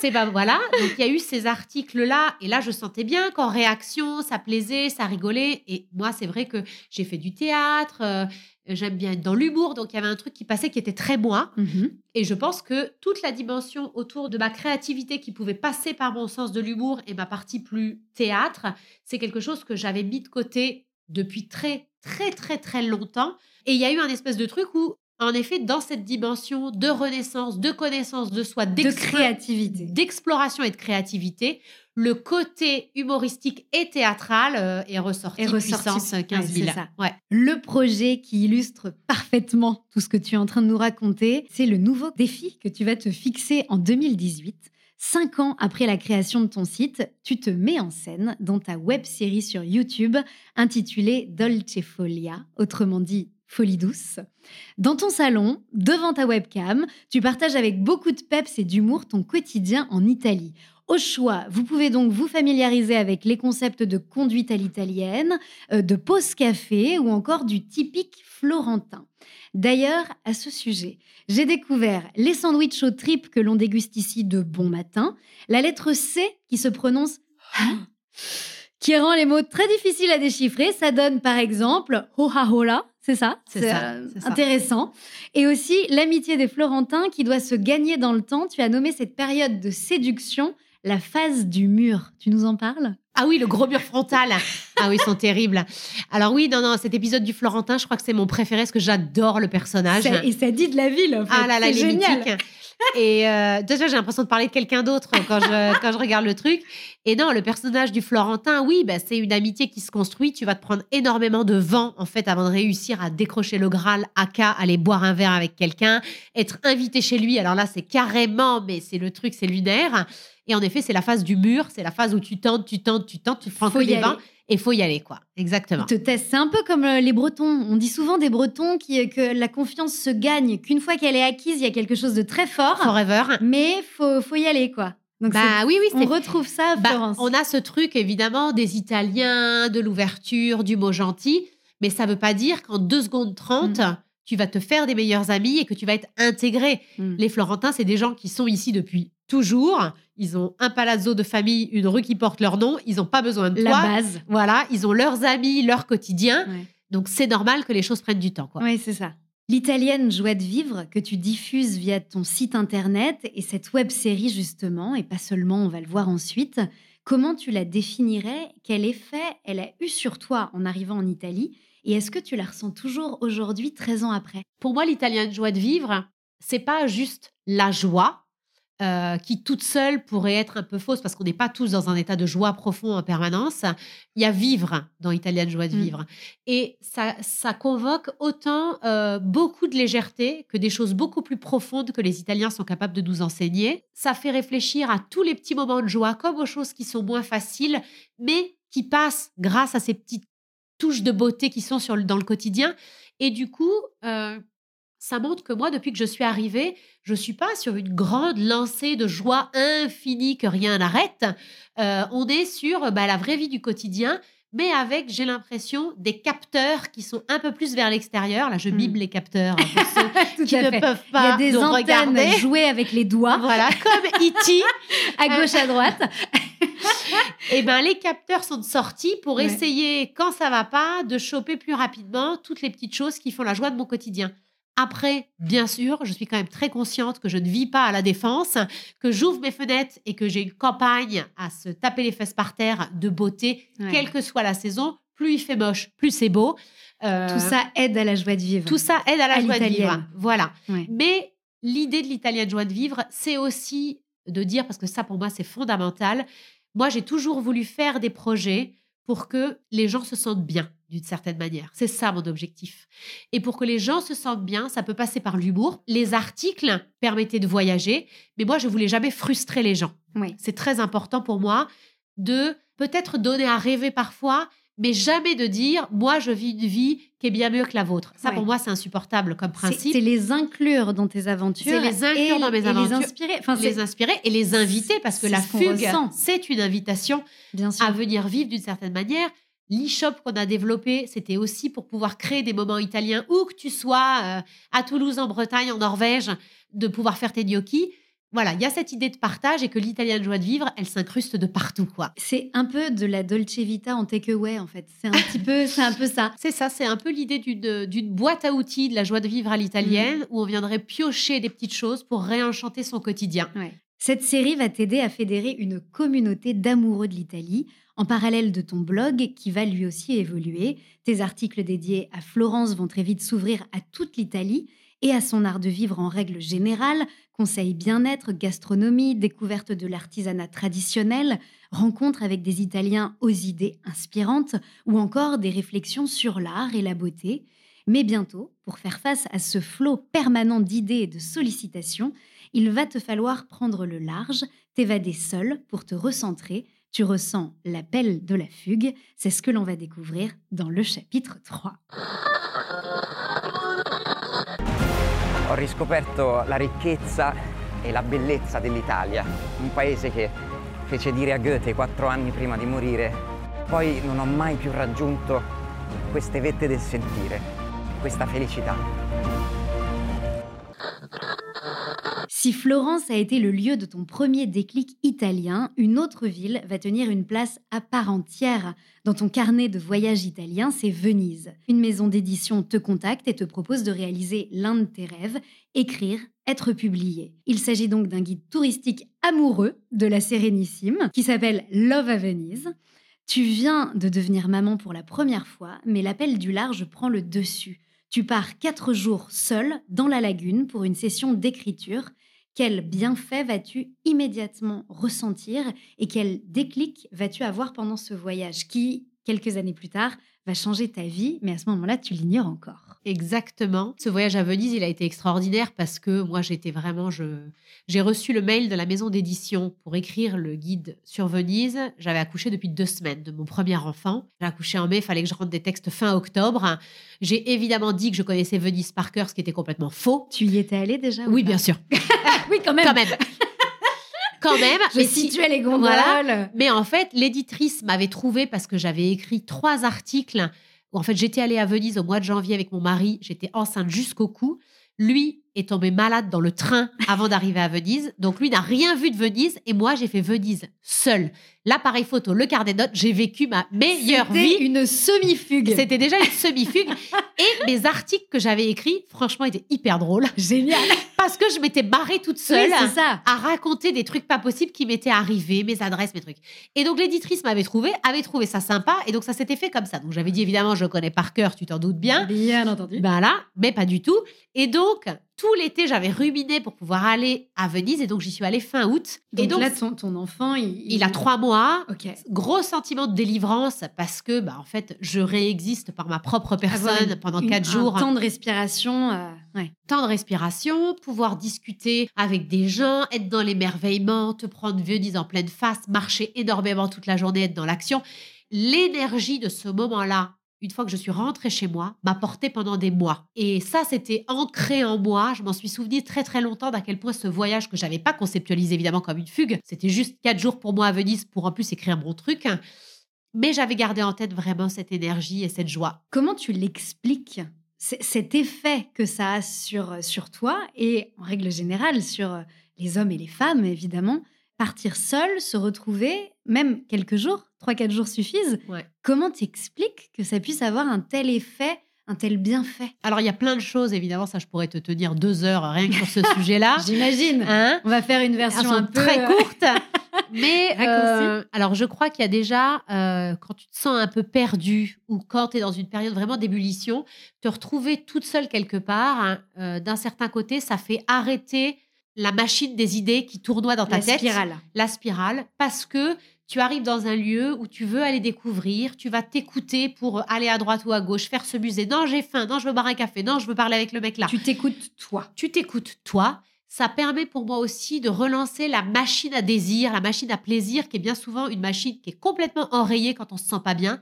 C'est pas voilà. Donc il y a eu ces articles-là. Et là, je sentais bien qu'en réaction, ça plaisait, ça rigolait. Et moi, c'est vrai que j'ai fait du théâtre. euh, J'aime bien être dans l'humour. Donc il y avait un truc qui passait qui était très moi. Mhm. Et je pense que toute la dimension autour de ma créativité qui pouvait passer par mon sens de l'humour et ma partie plus théâtre, c'est quelque chose que j'avais mis de côté depuis très, très, très, très longtemps. Et il y a eu un espèce de truc où, en effet, dans cette dimension de renaissance, de connaissance de soi, De créativité. d'exploration et de créativité, le côté humoristique et théâtral euh, est ressorti, Est ressorti. puissance euh, 15 Ouais, 000. c'est ça. Ouais. Le projet qui illustre parfaitement tout ce que tu es en train de nous raconter, c'est le nouveau défi que tu vas te fixer en 2018. Cinq ans après la création de ton site, tu te mets en scène dans ta web série sur YouTube intitulée Dolce Folia, autrement dit Folie douce. Dans ton salon, devant ta webcam, tu partages avec beaucoup de peps et d'humour ton quotidien en Italie. Au choix, vous pouvez donc vous familiariser avec les concepts de conduite à l'italienne, euh, de pause café ou encore du typique florentin. D'ailleurs, à ce sujet, j'ai découvert les sandwichs aux tripes que l'on déguste ici de bon matin, la lettre C qui se prononce Hein? Qui rend les mots très difficiles à déchiffrer. Ça donne par exemple hola, c'est ça? C'est ça, euh, ça. intéressant. Et aussi l'amitié des Florentins qui doit se gagner dans le temps. Tu as nommé cette période de séduction la phase du mur. Tu nous en parles? Ah oui, le gros mur frontal. Ah oui, ils sont terribles. Alors oui, non, non, cet épisode du Florentin, je crois que c'est mon préféré parce que j'adore le personnage. Et ça dit de la ville, en fait. Ah là là, il est génial. mythique. Et euh, déjà, j'ai l'impression de parler de quelqu'un d'autre quand je, quand je regarde le truc. Et non, le personnage du Florentin, oui, bah, c'est une amitié qui se construit. Tu vas te prendre énormément de vent, en fait, avant de réussir à décrocher le Graal, aka aller boire un verre avec quelqu'un, être invité chez lui. Alors là, c'est carrément, mais c'est le truc, c'est lunaire. Et en effet, c'est la phase du mur, c'est la phase où tu tentes, tu tentes, tu tentes, tu te prends que des aller. Et faut y aller, quoi. Exactement. Ils te testent. C'est un peu comme euh, les Bretons. On dit souvent des Bretons qui, que la confiance se gagne, qu'une fois qu'elle est acquise, il y a quelque chose de très fort. Forever. Mais faut, faut y aller, quoi. Donc Bah oui, oui, on retrouve ça à Bah, Florence. on a ce truc évidemment des Italiens, de l'ouverture, du mot gentil, mais ça veut pas dire qu'en 2 secondes 30, tu vas te faire des meilleurs amis et que tu vas être intégré. Mm. Les Florentins, c'est des gens qui sont ici depuis toujours. Ils ont un palazzo de famille, une rue qui porte leur nom. Ils n'ont pas besoin de La toi. base. Voilà, ils ont leurs amis, leur quotidien. Ouais. Donc c'est normal que les choses prennent du temps. Oui, c'est ça. L'italienne Joie de vivre que tu diffuses via ton site internet et cette web série justement, et pas seulement, on va le voir ensuite, comment tu la définirais? Quel effet elle a eu sur toi en arrivant en Italie? Et est-ce que tu la ressens toujours aujourd'hui, 13 ans après? Pour moi, l'italien de joie de vivre, c'est pas juste la joie euh, qui toute seule pourrait être un peu fausse parce qu'on n'est pas tous dans un état de joie profond en permanence. Il y a vivre dans l'italien de joie de Mm. vivre. Et ça, ça convoque autant euh, beaucoup de légèreté que des choses beaucoup plus profondes que les Italiens sont capables de nous enseigner. Ça fait réfléchir à tous les petits moments de joie comme aux choses qui sont moins faciles, mais qui passent grâce à ces petites touches de beauté qui sont sur le- dans le quotidien. Et du coup, euh, ça montre que moi, depuis que je suis arrivée, je suis pas sur une grande lancée de joie infinie que rien n'arrête. Euh, on est sur bah, la vraie vie du quotidien, mais avec, j'ai l'impression, des capteurs qui sont un peu plus vers l'extérieur. Là, je Hmm. bible les capteurs hein, pour ceux Tout qui ne fait. peuvent Il y a pas des antennes regarder. jouées avec les doigts, Voilà, comme E.T. à gauche, à droite. Eh ben, les capteurs sont de sortie pour Ouais. essayer, quand ça va pas, de choper plus rapidement toutes les petites choses qui font la joie de mon quotidien. Après, bien sûr, je suis quand même très consciente que je ne vis pas à la défense, que j'ouvre mes fenêtres et que j'ai une campagne à se taper les fesses par terre de beauté, Ouais. quelle que soit la saison. Plus il fait moche, plus c'est beau. Euh, Tout ça aide à la joie de vivre. tout ça aide à la À joie de vivre. l'italienne. Voilà. Ouais. Mais l'idée de l'italien de joie de vivre, c'est aussi de dire, parce que ça pour moi c'est fondamental, moi j'ai toujours voulu faire des projets pour que les gens se sentent bien d'une certaine manière. C'est ça mon objectif. Et pour que les gens se sentent bien, ça peut passer par l'humour. Les articles permettaient de voyager, mais moi, je voulais jamais frustrer les gens. Oui. C'est très important pour moi de peut-être donner à rêver parfois, mais jamais de dire moi je vis une vie qui est bien mieux que la vôtre. Ça Ouais. pour moi c'est insupportable comme principe. c'est les inclure dans tes aventures. C'est les inclure et- dans mes et aventures. les inspirer. Enfin, les inspirer et les inviter parce que la fugue c'est une invitation bien sûr. à venir vivre d'une certaine manière. L'e-shop qu'on a développé, c'était aussi pour pouvoir créer des moments italiens où que tu sois euh, à Toulouse, en Bretagne, en Norvège, de pouvoir faire tes gnocchis. Voilà, il y a cette idée de partage et que l'italienne joie de vivre, elle s'incruste de partout, quoi. C'est un peu de la Dolce Vita en takeaway en fait. C'est un petit peu, c'est un peu ça. C'est ça, c'est un peu l'idée d'une d'une boîte à outils de la joie de vivre à l'italienne où on viendrait piocher des petites choses pour réenchanter son quotidien. Ouais. Cette série va t'aider à fédérer une communauté d'amoureux de l'Italie, en parallèle de ton blog qui va lui aussi évoluer. Tes articles dédiés à Florence vont très vite s'ouvrir à toute l'Italie et à son art de vivre en règle générale, conseils bien-être, gastronomie, découverte de l'artisanat traditionnel, rencontres avec des Italiens aux idées inspirantes ou encore des réflexions sur l'art et la beauté. Mais bientôt, pour faire face à ce flot permanent d'idées et de sollicitations, il va te falloir prendre le large, t'évader seul pour te recentrer. Tu ressens l'appel de la fugue. C'est ce que l'on va découvrir dans le chapitre 3. Ho riscoperto la ricchezza e la bellezza dell'Italia, un paese che fece dire a Goethe quattro anni prima di morire, poi non ho mai più raggiunto queste vette del sentire, questa felicità. Si Florence a été le lieu de ton premier déclic italien, une autre ville va tenir une place à part entière dans ton carnet de voyage italien, c'est Venise. Une maison d'édition te contacte et te propose de réaliser l'un de tes rêves, écrire, être publié. Il s'agit donc d'un guide touristique amoureux de la Sérénissime qui s'appelle Love à Venise. Tu viens de devenir maman pour la première fois, mais l'appel du large prend le dessus. Tu pars quatre jours seul dans la lagune pour une session d'écriture. Quel bienfait vas-tu immédiatement ressentir et quel déclic vas-tu avoir pendant ce voyage qui, quelques années plus tard, va changer ta vie, mais à ce moment-là, tu l'ignores encore. Exactement. Ce voyage à Venise, il a été extraordinaire parce que moi, j'étais vraiment, je, j'ai reçu le mail de la maison d'édition pour écrire le guide sur Venise. J'avais accouché depuis deux semaines de mon premier enfant. J'ai accouché en mai, il fallait que je rentre des textes fin octobre. J'ai évidemment dit que je connaissais Venise par cœur, ce qui était complètement faux. Tu y étais allée déjà ou Oui, bien sûr. Oui, quand même. Quand même. Quand même. Je Mais situais les gondoles. Voilà. Mais en fait, l'éditrice m'avait trouvé parce que j'avais écrit trois articles. Où en fait, j'étais allée à Venise au mois de janvier avec mon mari. J'étais enceinte jusqu'au cou. Lui est tombé malade dans le train avant d'arriver à Venise. Donc lui n'a rien vu de Venise et moi j'ai fait Venise seule. L'appareil photo, le carnet de notes, j'ai vécu ma meilleure vie. une semi-fugue. C'était déjà une semi-fugue. et mes articles que j'avais écrits, franchement, étaient hyper drôles. génial. Parce que je m'étais barrée toute seule Oui, ça. à raconter des trucs pas possibles qui m'étaient arrivés, mes adresses, mes trucs. Et donc l'éditrice m'avait trouvé, avait trouvé ça sympa, et donc ça s'était fait comme ça. Donc j'avais dit évidemment, je connais par cœur, tu t'en doutes bien. Bien entendu. Ben là, mais pas du tout. Et donc tout l'été, j'avais ruminé pour pouvoir aller à Venise, et donc j'y suis allée fin août. Donc, et donc là, ton, ton enfant, il, il a trois mois. Gros sentiment de délivrance parce que, bah, en fait, je réexiste par ma propre personne pendant une- quatre un jours. temps de respiration. euh, ouais. temps de respiration, pouvoir discuter avec des gens, être dans l'émerveillement, te prendre Venise en pleine face, marcher énormément toute la journée, être dans l'action. L'énergie de ce moment-là, une fois que je suis rentrée chez moi, m'a porté pendant des mois. Et ça, c'était ancré en moi. Je m'en suis souvenu très très longtemps d'à quel point ce voyage que j'avais pas conceptualisé évidemment comme une fugue, c'était juste quatre jours pour moi à Venise pour en plus écrire mon truc. Mais j'avais gardé en tête vraiment cette énergie et cette joie. Comment tu l'expliques cet effet que ça a sur, sur toi et en règle générale sur les hommes et les femmes, évidemment. Partir seul, se retrouver, même quelques jours, trois, quatre jours suffisent. Ouais. Comment t'expliques que ça puisse avoir un tel effet, un tel bienfait? Alors, il y a plein de choses, évidemment, ça, je pourrais te tenir deux heures rien que sur ce sujet-là. J'imagine. Hein? On va faire une version un peu très euh, courte. Mais euh, alors, je crois qu'il y a déjà, euh, quand tu te sens un peu perdu ou quand tu es dans une période vraiment d'ébullition, te retrouver toute seule quelque part, hein, euh, d'un certain côté, ça fait arrêter la machine des idées qui tournoie dans ta la tête spirale. la spirale parce que Tu arrives dans un lieu où tu veux aller découvrir, tu vas t'écouter pour aller à droite ou à gauche, faire ce musée. Non, j'ai faim, non, je veux boire un café, non, je veux parler avec le mec là. Tu t'écoutes toi. Tu t'écoutes toi. Ça permet pour moi aussi de relancer la machine à désir, la machine à plaisir, qui est bien souvent une machine qui est complètement enrayée quand on se sent pas bien.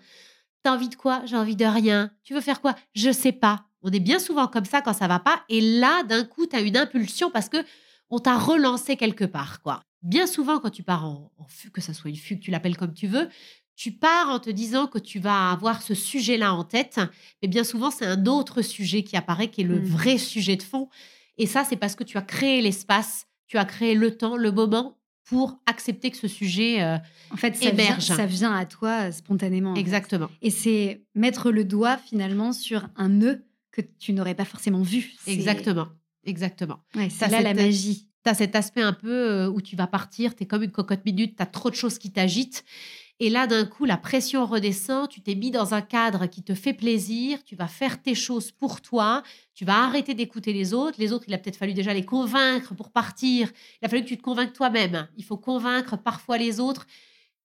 T'as envie de quoi? J'ai envie de rien. Tu veux faire quoi? Je sais pas. On est bien souvent comme ça quand ça va pas. Et là, d'un coup, tu as une impulsion parce que on t'a relancé quelque part, quoi. Bien souvent, quand tu pars en, fugue, que ça soit une fugue, tu l'appelles comme tu veux, tu pars en te disant que tu vas avoir ce sujet-là en tête, mais bien souvent, c'est un autre sujet qui apparaît, qui est le mmh. vrai sujet de fond. Et ça, c'est parce que tu as créé l'espace, tu as créé le temps, le moment pour accepter que ce sujet euh, en fait ça Vient, ça vient à toi euh, spontanément. Exactement. Et c'est mettre le doigt finalement sur un nœud que tu n'aurais pas forcément vu. Exactement. Exactement. c'est là la magie tu as cet aspect un peu euh, où tu vas partir, tu es comme une cocotte minute, tu as trop de choses qui t'agitent. Et là, d'un coup, la pression redescend, tu t'es mis dans un cadre qui te fait plaisir, tu vas faire tes choses pour toi, tu vas arrêter d'écouter les autres. Les autres, il a peut-être fallu déjà les convaincre pour partir. Il a fallu que tu te convainques toi-même. Il faut convaincre parfois les autres.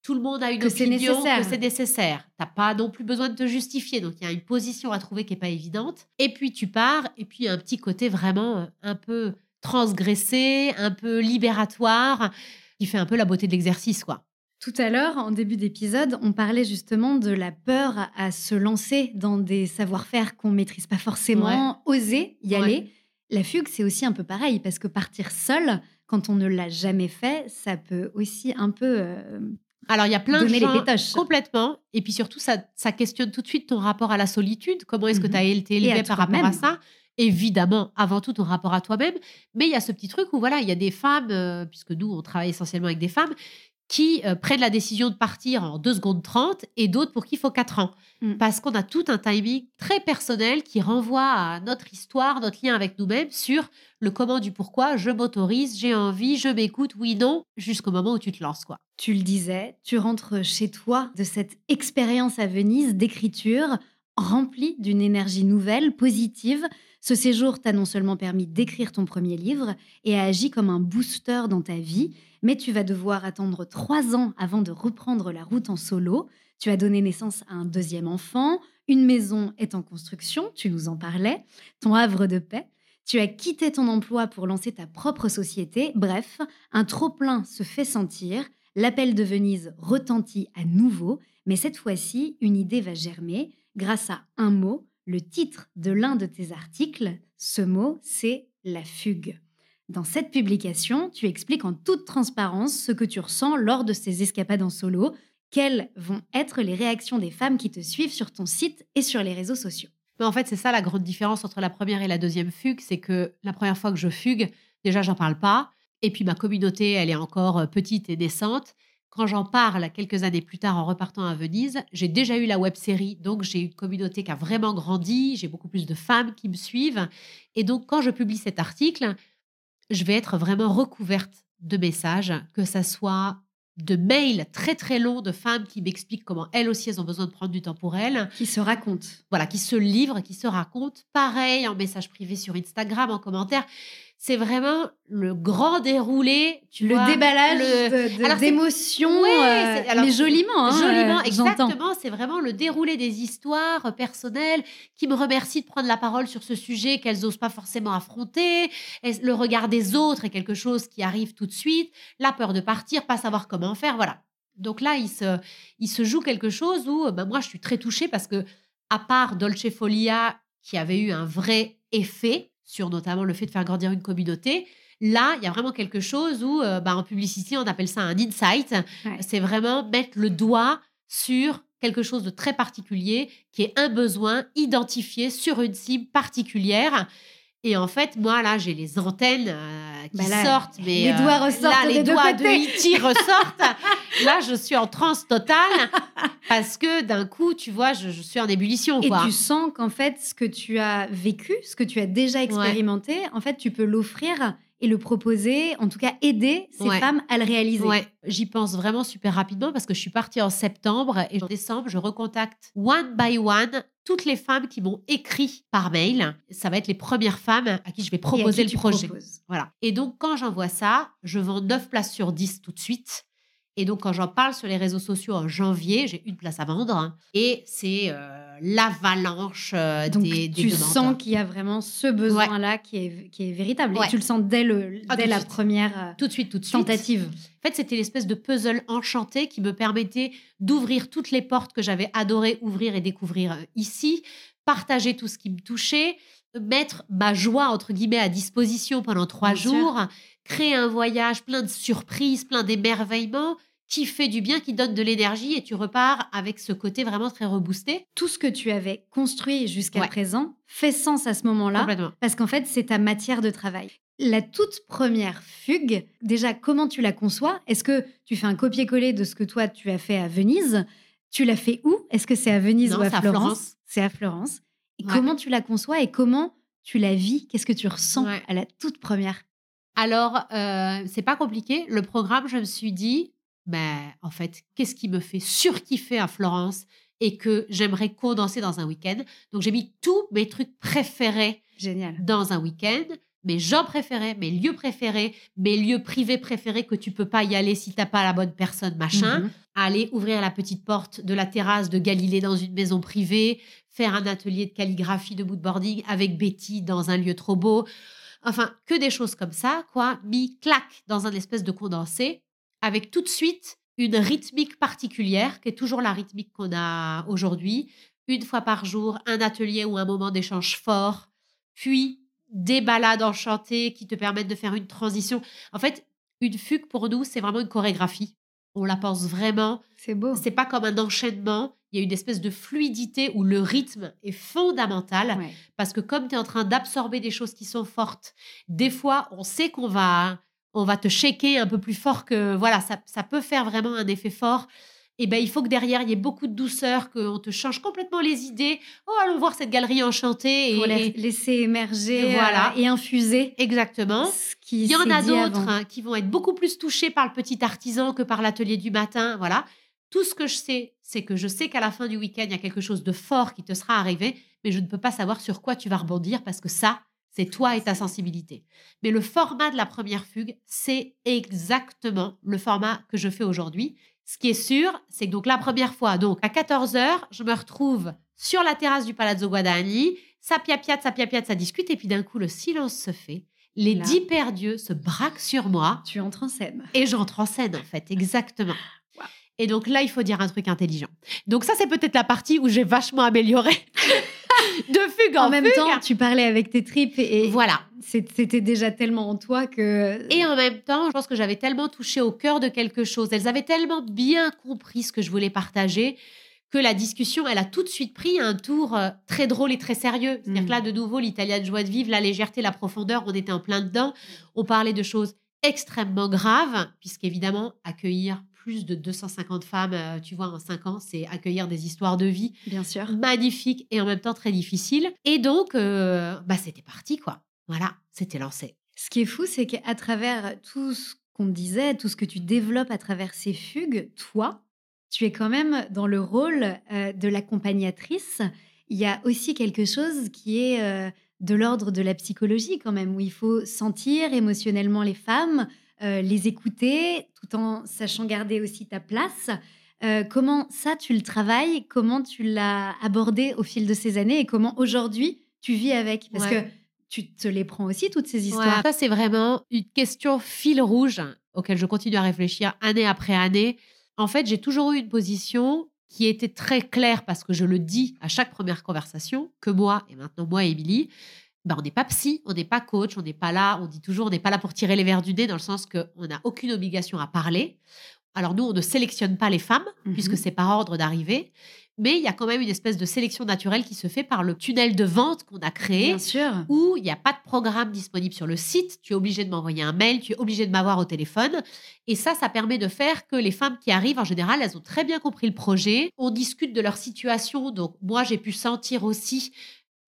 Tout le monde a une que opinion, que c'est nécessaire. Tu n'as pas non plus besoin de te justifier. Donc, il y a une position à trouver qui n'est pas évidente. Et puis, tu pars. Et puis, il y a un petit côté vraiment euh, un peu transgressé, un peu libératoire, qui fait un peu la beauté de l'exercice, quoi. Tout à l'heure, en début d'épisode, on parlait justement de la peur à se lancer dans des savoir-faire qu'on maîtrise pas forcément, oser y aller. La fugue, c'est aussi un peu pareil, parce que partir seul, quand on ne l'a jamais fait, ça peut aussi un peu euh, alors, il y a plein de choses complètement. Et puis surtout, ça, ça, questionne tout de suite ton rapport à la solitude. Comment est-ce que tu as été élevé par rapport à ça? Évidemment, avant tout, ton rapport à toi-même. Mais il y a ce petit truc où, voilà, il y a des femmes, euh, puisque nous, on travaille essentiellement avec des femmes, qui euh, prennent la décision de partir en 2 secondes 30 et d'autres pour qui il faut 4 ans. Mm. Parce qu'on a tout un timing très personnel qui renvoie à notre histoire, notre lien avec nous-mêmes sur le comment du pourquoi, je m'autorise, j'ai envie, je m'écoute, oui, non, jusqu'au moment où tu te lances. quoi. Tu le disais, tu rentres chez toi de cette expérience à Venise d'écriture remplie d'une énergie nouvelle, positive, ce séjour t'a non seulement permis d'écrire ton premier livre et a agi comme un booster dans ta vie, mais tu vas devoir attendre trois ans avant de reprendre la route en solo. Tu as donné naissance à un deuxième enfant, une maison est en construction, tu nous en parlais, ton havre de paix. Tu as quitté ton emploi pour lancer ta propre société. Bref, un trop-plein se fait sentir. L'appel de Venise retentit à nouveau, mais cette fois-ci, une idée va germer grâce à un mot, le titre de l'un de tes articles, ce mot, c'est la fugue. Dans cette publication, tu expliques en toute transparence ce que tu ressens lors de ces escapades en solo, quelles vont être les réactions des femmes qui te suivent sur ton site et sur les réseaux sociaux. En fait, c'est ça la grande différence entre la première et la deuxième fugue, c'est que la première fois que je fugue, déjà, j'en parle pas. Et puis ma communauté, elle est encore euh, petite et naissante. Quand j'en parle quelques années plus tard en repartant à Venise, j'ai déjà eu la web série, donc j'ai une communauté qui a vraiment grandi, j'ai beaucoup plus de femmes qui me suivent. Et donc, quand je publie cet article, je vais être vraiment recouverte de messages, que ça soit de mails très très longs de femmes qui m'expliquent comment elles aussi elles ont besoin de prendre du temps pour elles. Qui se racontent. Voilà, qui se livrent, qui se racontent. Pareil en message privé sur Instagram, en commentaire c'est vraiment le grand déroulé, tu le déballage d'émotions, euh, mais joliment. Hein, joliment, exactement. C'est vraiment le déroulé des histoires personnelles qui me remercient de prendre la parole sur ce sujet qu'elles n'osent pas forcément affronter. Le regard des autres est quelque chose qui arrive tout de suite. La peur de partir, pas savoir comment faire, voilà. Donc là, il se, il se joue quelque chose où ben moi, je suis très touchée parce que, à part Dolce Folia, qui avait eu un vrai effet, sur notamment le fait de faire grandir une communauté. Là, il y a vraiment quelque chose où, euh, bah, en publicité, on appelle ça un insight. C'est vraiment mettre le doigt sur quelque chose de très particulier, qui est un besoin identifié sur une cible particulière. Et en fait, moi, là, j'ai les antennes euh, qui bah sortent. Mais, les doigts euh, ressortent. les doigts de E.T. ressortent. là, je suis en transe totale parce que d'un coup, tu vois, je, suis en ébullition. Et tu sens qu'en fait, ce que tu as vécu, ce que tu as déjà expérimenté, en fait, tu peux l'offrir et le proposer, en tout cas aider ces femmes à le réaliser. Ouais, j'y pense vraiment super rapidement parce que je suis partie en septembre et en décembre, je recontacte one by one toutes les femmes qui m'ont écrit par mail. Ça va être les premières femmes à qui je vais proposer le projet. Voilà. Et donc, quand j'envoie ça, je vends 9 places sur 10 tout de suite. Et donc, quand j'en parle sur les réseaux sociaux en janvier, j'ai une place à vendre. hein. et c'est euh, l'avalanche euh, des, des tu sens qu'il y a vraiment ce besoin-là qui, est, qui est véritable. Ouais. Et tu le sens dès, le, Ah, dès la suite. première euh, Tout de suite, tout de suite. tentative. En fait, c'était l'espèce de puzzle enchanté qui me permettait d'ouvrir toutes les portes que j'avais adoré ouvrir et découvrir euh, ici, partager tout ce qui me touchait, mettre ma joie, entre guillemets, à disposition pendant trois Bien sûr. jours, créer un voyage plein de surprises, plein d'émerveillements, qui fait du bien, qui donne de l'énergie et tu repars avec ce côté vraiment très reboosté. Tout ce que tu avais construit jusqu'à Ouais. présent fait sens à ce moment-là. Parce qu'en fait, c'est ta matière de travail. La toute première fugue, déjà, comment tu la conçois? Est-ce que tu fais un copier-coller de ce que toi, tu as fait à Venise? Tu l'as fait où? Est-ce que c'est à Venise Non, ou à Florence? Florence. C'est à Florence. Et Ouais. comment tu la conçois et comment tu la vis? Qu'est-ce que tu ressens Ouais. à la toute première? Alors, euh, c'est pas compliqué. Le programme, je me suis dit, ben, en fait, qu'est-ce qui me fait surkiffer à Florence et que j'aimerais condenser dans un week-end? Donc, j'ai mis tous mes trucs préférés Génial. dans un week-end, mes gens préférés, mes lieux préférés, mes lieux privés préférés que tu peux pas y aller si t'as pas la bonne personne, machin. Mhm. Aller ouvrir la petite porte de la terrasse de Galilée dans une maison privée, faire un atelier de calligraphie de moodboarding avec Betty dans un lieu trop beau. Enfin, que des choses comme ça, quoi, mis clac dans un espèce de condensé, avec tout de suite une rythmique particulière, qui est toujours la rythmique qu'on a aujourd'hui. Une fois par jour, un atelier ou un moment d'échange fort, puis des balades enchantées qui te permettent de faire une transition. En fait, une fugue pour nous, c'est vraiment une chorégraphie. On la pense vraiment. C'est beau. C'est pas comme un enchaînement. Il y a une espèce de fluidité où le rythme est fondamental. Ouais. Parce que comme tu es en train d'absorber des choses qui sont fortes, des fois, on sait qu'on va, on va te shaker un peu plus fort que. Voilà, ça, ça peut faire vraiment un effet fort. Et ben, il faut que derrière, il y ait beaucoup de douceur, qu'on te change complètement les idées. Oh, allons voir cette galerie enchantée. Pour et, et- laisser émerger Voilà. euh, et infuser Exactement. ce qui Il y en a d'autres hein, qui vont être beaucoup plus touchés par le petit artisan que par l'atelier du matin. Voilà. Tout ce que je sais, c'est que je sais qu'à la fin du week-end, il y a quelque chose de fort qui te sera arrivé, mais je ne peux pas savoir sur quoi tu vas rebondir parce que ça, c'est toi et ta sensibilité. Mais le format de la première fugue, c'est exactement le format que je fais aujourd'hui. Ce qui est sûr, c'est que donc la première fois, donc à 14h, je me retrouve sur la terrasse du Palazzo Guadagni, ça piapiate, ça piapiate, ça discute, et puis d'un coup, le silence se fait. Les Là. dix d'yeux se braquent sur moi Tu entres en scène. et j'entre en scène, en fait, exactement. Et donc là, il faut dire un truc intelligent. Donc ça, c'est peut-être la partie où j'ai vachement amélioré de fugue en, En même fugue. temps, tu parlais avec tes tripes et, Voilà. c'était déjà tellement en toi que. Et en même temps, je pense que j'avais tellement touché au cœur de quelque chose. Elles avaient tellement bien compris ce que je voulais partager que la discussion, elle a tout de suite pris un tour euh, très drôle et très sérieux. C'est-à-dire Mm. que là, de nouveau, l'italien de joie de vivre, la légèreté, la profondeur, on était en plein dedans. On parlait de choses extrêmement graves, puisqu'évidemment, accueillir plus de 250 femmes, euh, tu vois, en 5 ans, c'est accueillir des histoires de vie Bien sûr. magnifiques et en même temps très difficiles. Et donc, euh, bah, c'était parti, quoi. Voilà, c'était lancé. Ce qui est fou, c'est qu'à travers tout ce qu'on disait, tout ce que tu développes à travers ces fugues, toi, tu es quand même dans le rôle euh, de l'accompagnatrice. Il y a aussi quelque chose qui est de l'ordre de la psychologie quand même, où il faut sentir émotionnellement les femmes, euh, les écouter, tout en sachant garder aussi ta place. Euh, comment ça, tu le travailles? Comment tu l'as abordé au fil de ces années? Et comment aujourd'hui tu vis avec? Parce Ouais. que tu te les prends aussi, toutes ces Ouais, histoires. ça, c'est vraiment une question fil rouge auquel je continue à réfléchir année après année. En fait, j'ai toujours eu une position qui était très claire parce que je le dis à chaque première conversation, que moi, et maintenant moi Émilie, ben, on n'est pas psy, on n'est pas coach, on n'est pas là, on dit toujours, on n'est pas là pour tirer les verres du nez dans le sens qu'on n'a aucune obligation à parler. Alors nous, on ne sélectionne pas les femmes, Mhm. puisque c'est par ordre d'arrivée, mais il y a quand même une espèce de sélection naturelle qui se fait par le tunnel de vente qu'on a créé Bien sûr. où il n'y a pas de programme disponible sur le site. Tu es obligé de m'envoyer un mail, tu es obligé de m'avoir au téléphone. Et ça, ça permet de faire que les femmes qui arrivent, en général, elles ont très bien compris le projet. On discute de leur situation. Donc, moi, j'ai pu sentir aussi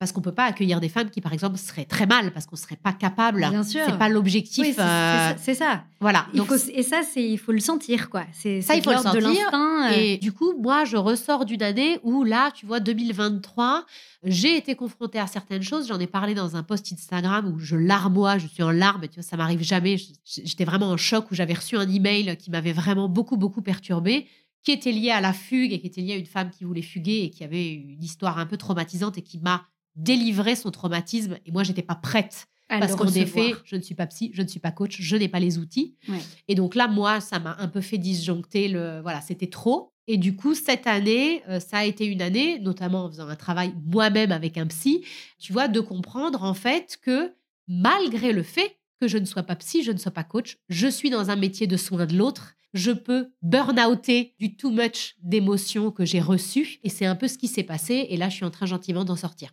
Parce qu'on peut pas accueillir des femmes qui, par exemple, seraient très mal, parce qu'on serait pas capable. Bien sûr. C'est pas l'objectif. Oui, c'est- euh, c'est ça-. Voilà. Il Donc, faut- et ça, c'est il faut le sentir, quoi. C'est Ça, il faut le de sentir. l'instinct. euh. Et du coup, moi, je ressors d'une année où là, tu vois, 2023, j'ai été confrontée à certaines choses. J'en ai parlé dans un post Instagram où je larmoie, je suis en larmes. Tu vois, ça m'arrive jamais. J'étais vraiment en choc où j'avais reçu un email qui m'avait vraiment beaucoup, beaucoup perturbée, qui était lié à la fugue et qui était lié à une femme qui voulait fuguer et qui avait une histoire un peu traumatisante et qui m'a délivré son traumatisme. Et moi, j'étais pas prête. À Parce qu'en effet, je ne suis pas psy, je ne suis pas coach, je n'ai pas les outils. Ouais. Et donc là, moi, ça m'a un peu fait disjoncter le. Voilà, c'était trop. Et du coup, cette année, euh, ça a été une année, notamment en faisant un travail moi-même avec un psy, tu vois, de comprendre en fait que malgré le fait que je ne sois pas psy, je ne sois pas coach, je suis dans un métier de soin de l'autre. Je peux burn-outer du too much d'émotions que j'ai reçues. Et c'est un peu ce qui s'est passé. Et là, je suis en train gentiment d'en sortir.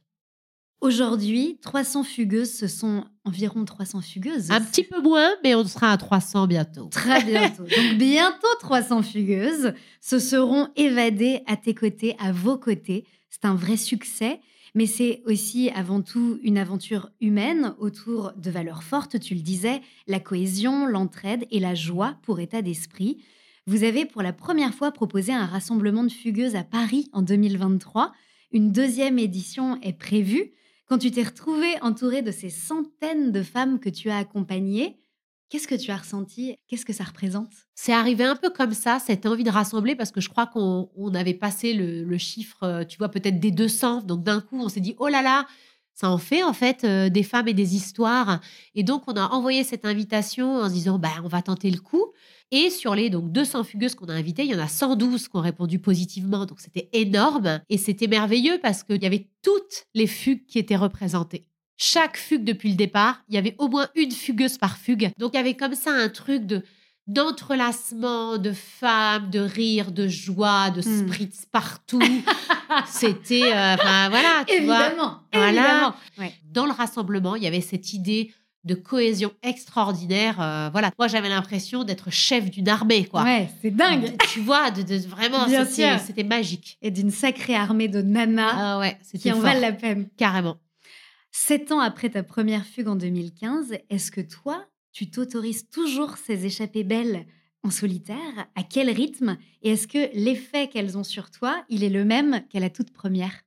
Aujourd'hui, 300 fugueuses, ce sont environ 300 fugueuses. Un petit peu moins, mais on sera à 300 bientôt. Très bientôt. Donc bientôt 300 fugueuses se seront évadées à tes côtés, à vos côtés. C'est un vrai succès, mais c'est aussi avant tout une aventure humaine autour de valeurs fortes, tu le disais, la cohésion, l'entraide et la joie pour état d'esprit. Vous avez pour la première fois proposé un rassemblement de fugueuses à Paris en 2023. Une deuxième édition est prévue. Quand tu t'es retrouvée entourée de ces centaines de femmes que tu as accompagnées, qu'est-ce que tu as ressenti? Qu'est-ce que ça représente? C'est arrivé un peu comme ça, cette envie de rassembler, parce que je crois qu'on on avait passé le, le chiffre, euh, tu vois, peut-être des 200. Donc d'un coup, on s'est dit, oh là là, ça en fait en fait euh, des femmes et des histoires. Et donc, on a envoyé cette invitation en se disant, bah, on va tenter le coup. Et sur les donc 200 fugueuses qu'on a invitées, il y en a 112 qui ont répondu positivement. Donc, c'était énorme. Et c'était merveilleux parce qu'il y avait toutes les fugues qui étaient représentées. Chaque fugue depuis le départ, il y avait au moins une fugueuse par fugue. Donc, il y avait comme ça un truc de d'entrelacement de femmes, de rire, de joie, de Hmm. spritz partout. C'était, euh, enfin voilà, tu vois. Évidemment, Voilà. évidemment. Ouais. Dans le rassemblement, il y avait cette idée de cohésion extraordinaire. euh, voilà, moi j'avais l'impression d'être chef d'une armée, quoi. Ouais, c'est dingue. Tu vois, de, de- vraiment, c'était magique. Et d'une sacrée armée de nanas Ah ouais, qui en valent la peine. Carrément. Sept ans après ta première fugue en 2015, est-ce que toi, tu t'autorises toujours ces échappées belles en solitaire? À quel rythme? Et est-ce que l'effet qu'elles ont sur toi, il est le même qu'à la toute première?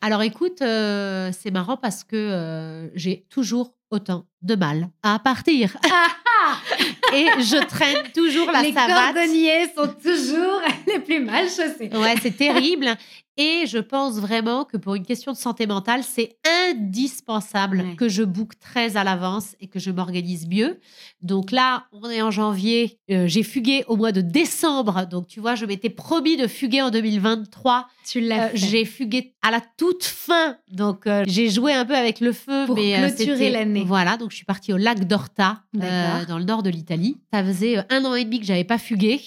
Alors écoute, euh, c'est marrant parce que euh, j'ai toujours autant de mal à partir. Et je traîne toujours la Les savate. cordonniers sont toujours les plus mal chaussés. Ouais, c'est terrible. Et je pense vraiment que pour une question de santé mentale, c'est indispensable Ouais. que je book très à l'avance et que je m'organise mieux. Donc là, on est en janvier. euh, j'ai fugué au mois de décembre. Donc tu vois, je m'étais promis de fuguer en 2023. Tu l'as Euh, j'ai fugué à la toute fin. Donc euh, j'ai joué un peu avec le feu. Pour mais, clôturer l'année. Voilà, donc je suis partie au lac d'Orta, dans le nord de l'Italie. Ça faisait un an et demi que j'avais pas fugué.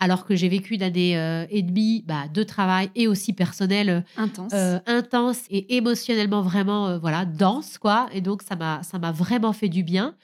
Alors que j'ai vécu une année euh, et demie bah, de travail et aussi personnel euh, Intense. euh, intense et émotionnellement vraiment euh, voilà dense quoi et donc ça m'a ça m'a vraiment fait du bien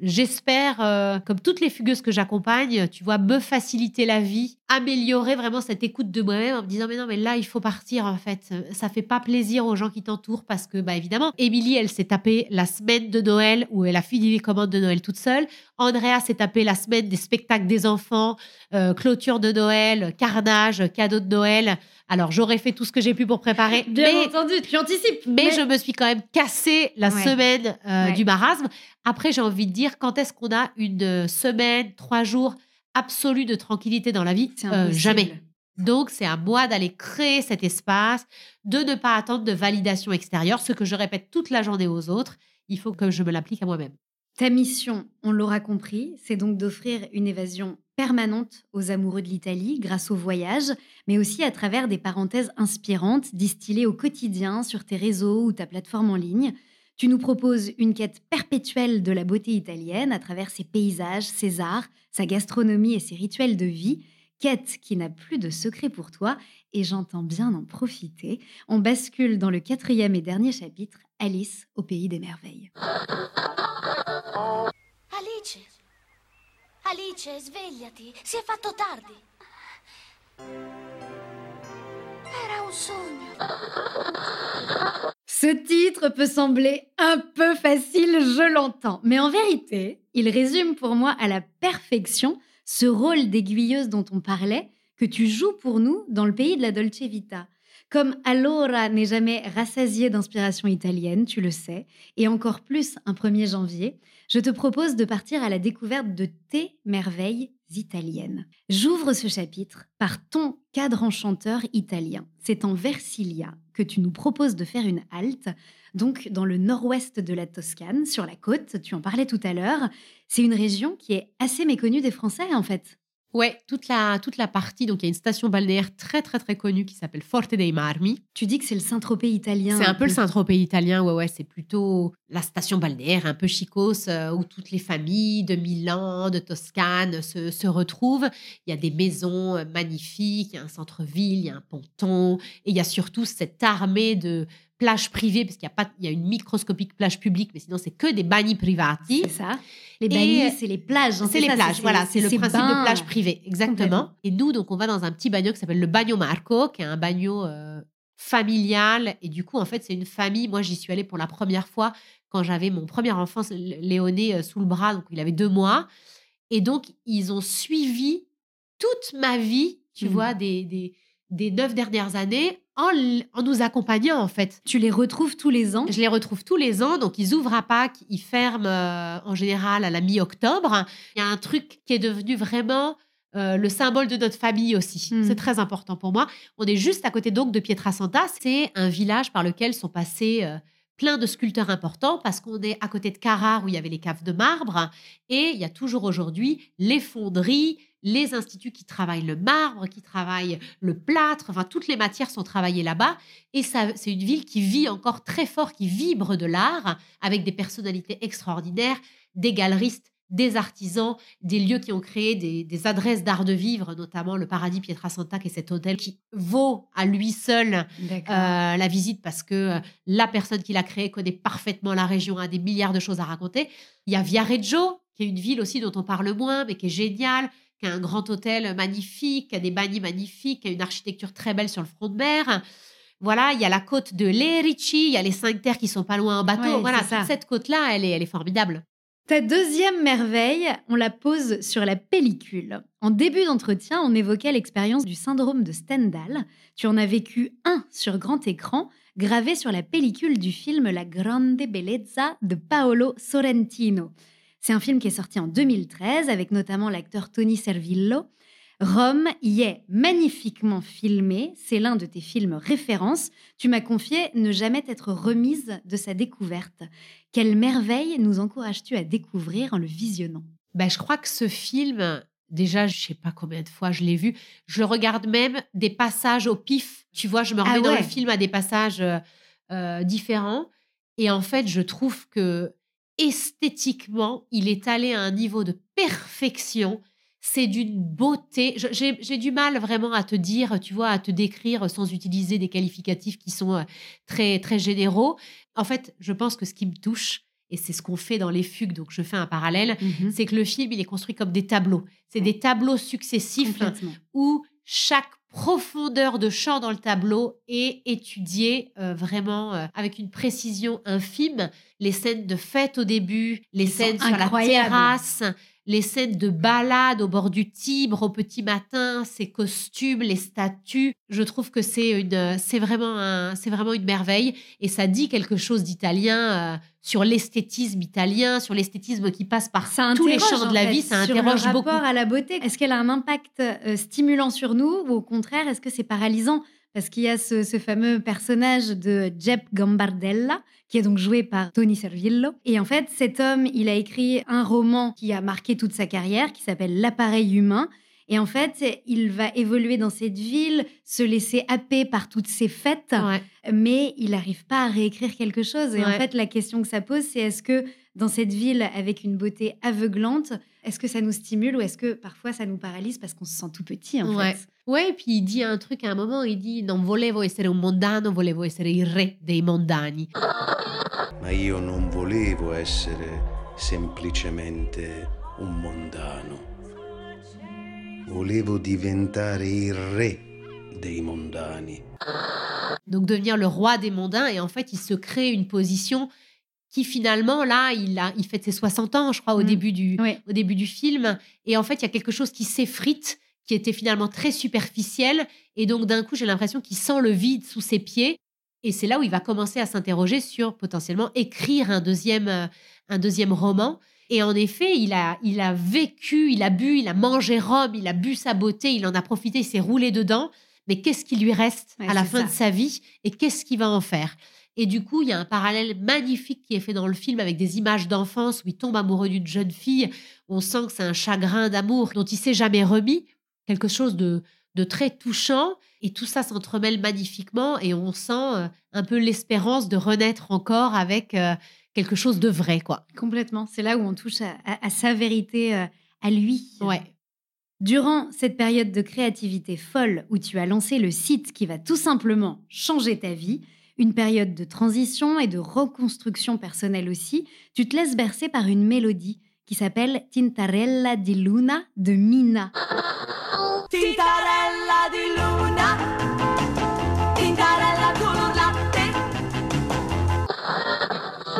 j'espère euh, comme toutes les fugueuses que j'accompagne tu vois me faciliter la vie améliorer vraiment cette écoute de moi-même en me disant mais non mais là il faut partir en fait. Ça fait pas plaisir aux gens qui t'entourent parce que bah évidemment Émilie elle s'est tapée la semaine de Noël où elle a fini les commandes de Noël toute seule. Andrea s'est tapée la semaine des spectacles des enfants euh, clôture de Noël carnage cadeau de Noël alors j'aurais fait tout ce que j'ai pu pour préparer Bien mais entendu, tu anticipes. mais, je me suis quand même cassé la Ouais. semaine euh, Ouais. du marasme. Après, j'ai envie de dire, quand est-ce qu'on a une euh, semaine, trois jours absolue de tranquillité dans la vie? Euh. Jamais. Donc, c'est à moi d'aller créer cet espace, de ne pas attendre de validation extérieure, ce que je répète toute la journée aux autres. Il faut que je me l'applique à moi-même. Ta mission, on l'aura compris, c'est donc d'offrir une évasion permanente aux amoureux de l'Italie grâce au voyage, mais aussi à travers des parenthèses inspirantes distillées au quotidien sur tes réseaux ou ta plateforme en ligne. Tu nous proposes une quête perpétuelle de la beauté italienne à travers ses paysages, ses arts, sa gastronomie et ses rituels de vie. Quête qui n'a plus de secret pour toi, et j'entends bien en profiter. On bascule dans le quatrième et dernier chapitre, Alice au pays des merveilles. Alice, svegliati! Si è fatto tardi! Era! Ce titre peut sembler un peu facile, je l'entends, mais en vérité, il résume pour moi à la perfection ce rôle d'aiguilleuse dont on parlait que tu joues pour nous dans le pays de la Dolce Vita. Comme Allora n'est jamais rassasié d'inspiration italienne, tu le sais, et encore plus un 1er janvier, je te propose de partir à la découverte de tes merveilles italiennes. J'ouvre ce chapitre par ton cadre enchanteur italien. C'est en Versilia que tu nous proposes de faire une halte, donc dans le nord-ouest de la Toscane, sur la côte, tu en parlais tout à l'heure. C'est une région qui est assez méconnue des Français en fait. Ouais, toute la, toute la partie. Donc, il y a une station balnéaire très, très, très connue qui s'appelle Forte dei Marmi. Tu dis que c'est le Saint-Tropez italien. C'est un, peu le Saint-Tropez italien, ouais, ouais. C'est plutôt la station balnéaire un peu chicos euh, où toutes les familles de Milan, de Toscane se, se retrouvent. Il y a des maisons euh, magnifiques, il y a un centre-ville, il y a un ponton. Et il y a surtout cette armée de plage privée, parce qu'il y a pas, il y a une microscopique plage publique, mais sinon c'est que des bagni privati. C'est ça. Les bagni, c'est les plages. hein, C'est les ça, plages, voilà, c'est le principe bains. de plage privée, exactement. Et nous, donc, on va dans un petit bagno qui s'appelle le Bagno Marco, qui est un bagno euh, familial. Et du coup, en fait, c'est une famille. Moi, j'y suis allée pour la première fois quand j'avais mon premier enfant, Léoné, euh, sous le bras, donc il avait deux mois. Et donc, ils ont suivi toute ma vie, tu Mhm. vois, des, des, des neuf dernières années en, nous accompagnant, en fait. Tu les retrouves tous les ans. Je les retrouve tous les ans. Donc, ils ouvrent à Pâques, ils ferment euh, en général à la mi-octobre. Il y a un truc qui est devenu vraiment euh, le symbole de notre famille aussi. Mm. C'est très important pour moi. On est juste à côté donc de Pietrasanta. C'est un village par lequel sont passés euh, plein de sculpteurs importants parce qu'on est à côté de Carrare où il y avait les caves de marbre. Et il y a toujours aujourd'hui les fonderies, les instituts qui travaillent le marbre, qui travaillent le plâtre. Enfin, toutes les matières sont travaillées là-bas. Et c'est une ville qui vit encore très fort, qui vibre de l'art, avec des personnalités extraordinaires, des galeristes, des artisans, des lieux qui ont créé des, des adresses d'art de vivre, notamment le Paradis Pietrasanta, qui est cet hôtel qui vaut à lui seul euh, la visite parce que euh, la personne qui l'a créé connaît parfaitement la région, a des milliards de choses à raconter. Il y a Viareggio, qui est une ville aussi dont on parle moins, mais qui est géniale, qui a un grand hôtel magnifique, qui a des bagnis magnifiques, qui a une architecture très belle sur le front de mer. Voilà, il y a la côte de Lerici, il y a les cinq terres qui sont pas loin en bateau. Ouais, voilà, ça. cette côte-là, elle est, elle est formidable. Ta deuxième merveille, on la pose sur la pellicule. En début d'entretien, on évoquait l'expérience du syndrome de Stendhal. Tu en as vécu un sur grand écran, gravé sur la pellicule du film La Grande Bellezza de Paolo Sorrentino. C'est un film qui est sorti en 2013 avec notamment l'acteur Tony Servillo. Rome y est magnifiquement filmé, c'est l'un de tes films références. Tu m'as confié ne jamais t'être remise de sa découverte. Quelle merveille nous encourages-tu à découvrir en le visionnant? Ben, je crois que ce film, déjà, je sais pas combien de fois je l'ai vu. Je le regarde même des passages au pif. Tu vois, je me remets Ah dans ouais. le film à des passages euh, euh, différents. Et en fait, je trouve que esthétiquement, il est allé à un niveau de perfection. C'est d'une beauté. J'ai du mal vraiment à te dire, tu vois, à te décrire sans utiliser des qualificatifs qui sont euh, très, très généraux. En fait, je pense que ce qui me touche, et c'est ce qu'on fait dans les fugues, donc je fais un parallèle, c'est que le film, il est construit comme des tableaux. C'est des tableaux successifs où chaque profondeur de champ dans le tableau est étudiée euh, vraiment euh, avec une précision infime. Les scènes de fête au début, les Ils scènes sur la terrasse, les scènes de balade au bord du Tibre au petit matin, ces costumes, les statues. Je trouve que c'est une, c'est vraiment un, c'est vraiment une merveille et ça dit quelque chose d'italien euh, sur l'esthétisme italien, sur l'esthétisme qui passe par Ça tous les champs de la fait, vie. Ça sur interroge le rapport beaucoup. à la beauté. Est-ce qu'elle a un impact euh, stimulant sur nous ou au contraire, est-ce que c'est paralysant? Parce qu'il y a ce, ce fameux personnage de Jep Gambardella, qui est donc joué par Tony Servillo. Et en fait, cet homme, il a écrit un roman qui a marqué toute sa carrière, qui s'appelle L'appareil humain. Et en fait, il va évoluer dans cette ville, se laisser happer par toutes ces fêtes, Ouais. mais il n'arrive pas à réécrire quelque chose. Et en fait, la question que ça pose, c'est est-ce que dans cette ville avec une beauté aveuglante, est-ce que ça nous stimule ou est-ce que parfois ça nous paralyse parce qu'on se sent tout petit en Ouais. fait? Ouais, puis il dit un truc à un moment, il dit non volevo essere un mondano, volevo essere il re dei mondani. Ma io non volevo essere semplicemente un mondano. Volevo diventare il re dei mondani. Donc devenir le roi des mondains et en fait il se crée une position qui finalement là il a il fête ses 60 ans je crois au Mm. début du Ouais. au début du film et en fait il y a quelque chose qui s'effrite qui était finalement très superficiel et donc d'un coup j'ai l'impression qu'il sent le vide sous ses pieds et c'est là où il va commencer à s'interroger sur potentiellement écrire un deuxième euh, un deuxième roman et en effet, il a, il a vécu, il a bu, il a mangé Rome, il a bu sa beauté, il en a profité, il s'est roulé dedans. Mais qu'est-ce qui lui reste Ouais, à la fin ça. de sa vie et qu'est-ce qu'il va en faire? Et du coup, il y a un parallèle magnifique qui est fait dans le film avec des images d'enfance où il tombe amoureux d'une jeune fille. On sent que c'est un chagrin d'amour dont il s'est jamais remis, quelque chose de, de très touchant. Et tout ça s'entremêle magnifiquement et on sent euh, un peu l'espérance de renaître encore avec euh, quelque chose de vrai, quoi. Complètement. C'est là où on touche à, à- à sa vérité, euh, à lui. Ouais. Durant cette période de créativité folle où tu as lancé le site qui va tout simplement changer ta vie, une période de transition et de reconstruction personnelle aussi, tu te laisses bercer par une mélodie qui s'appelle Tintarella di Luna de Mina. Tintarella di luna, tintarella latte.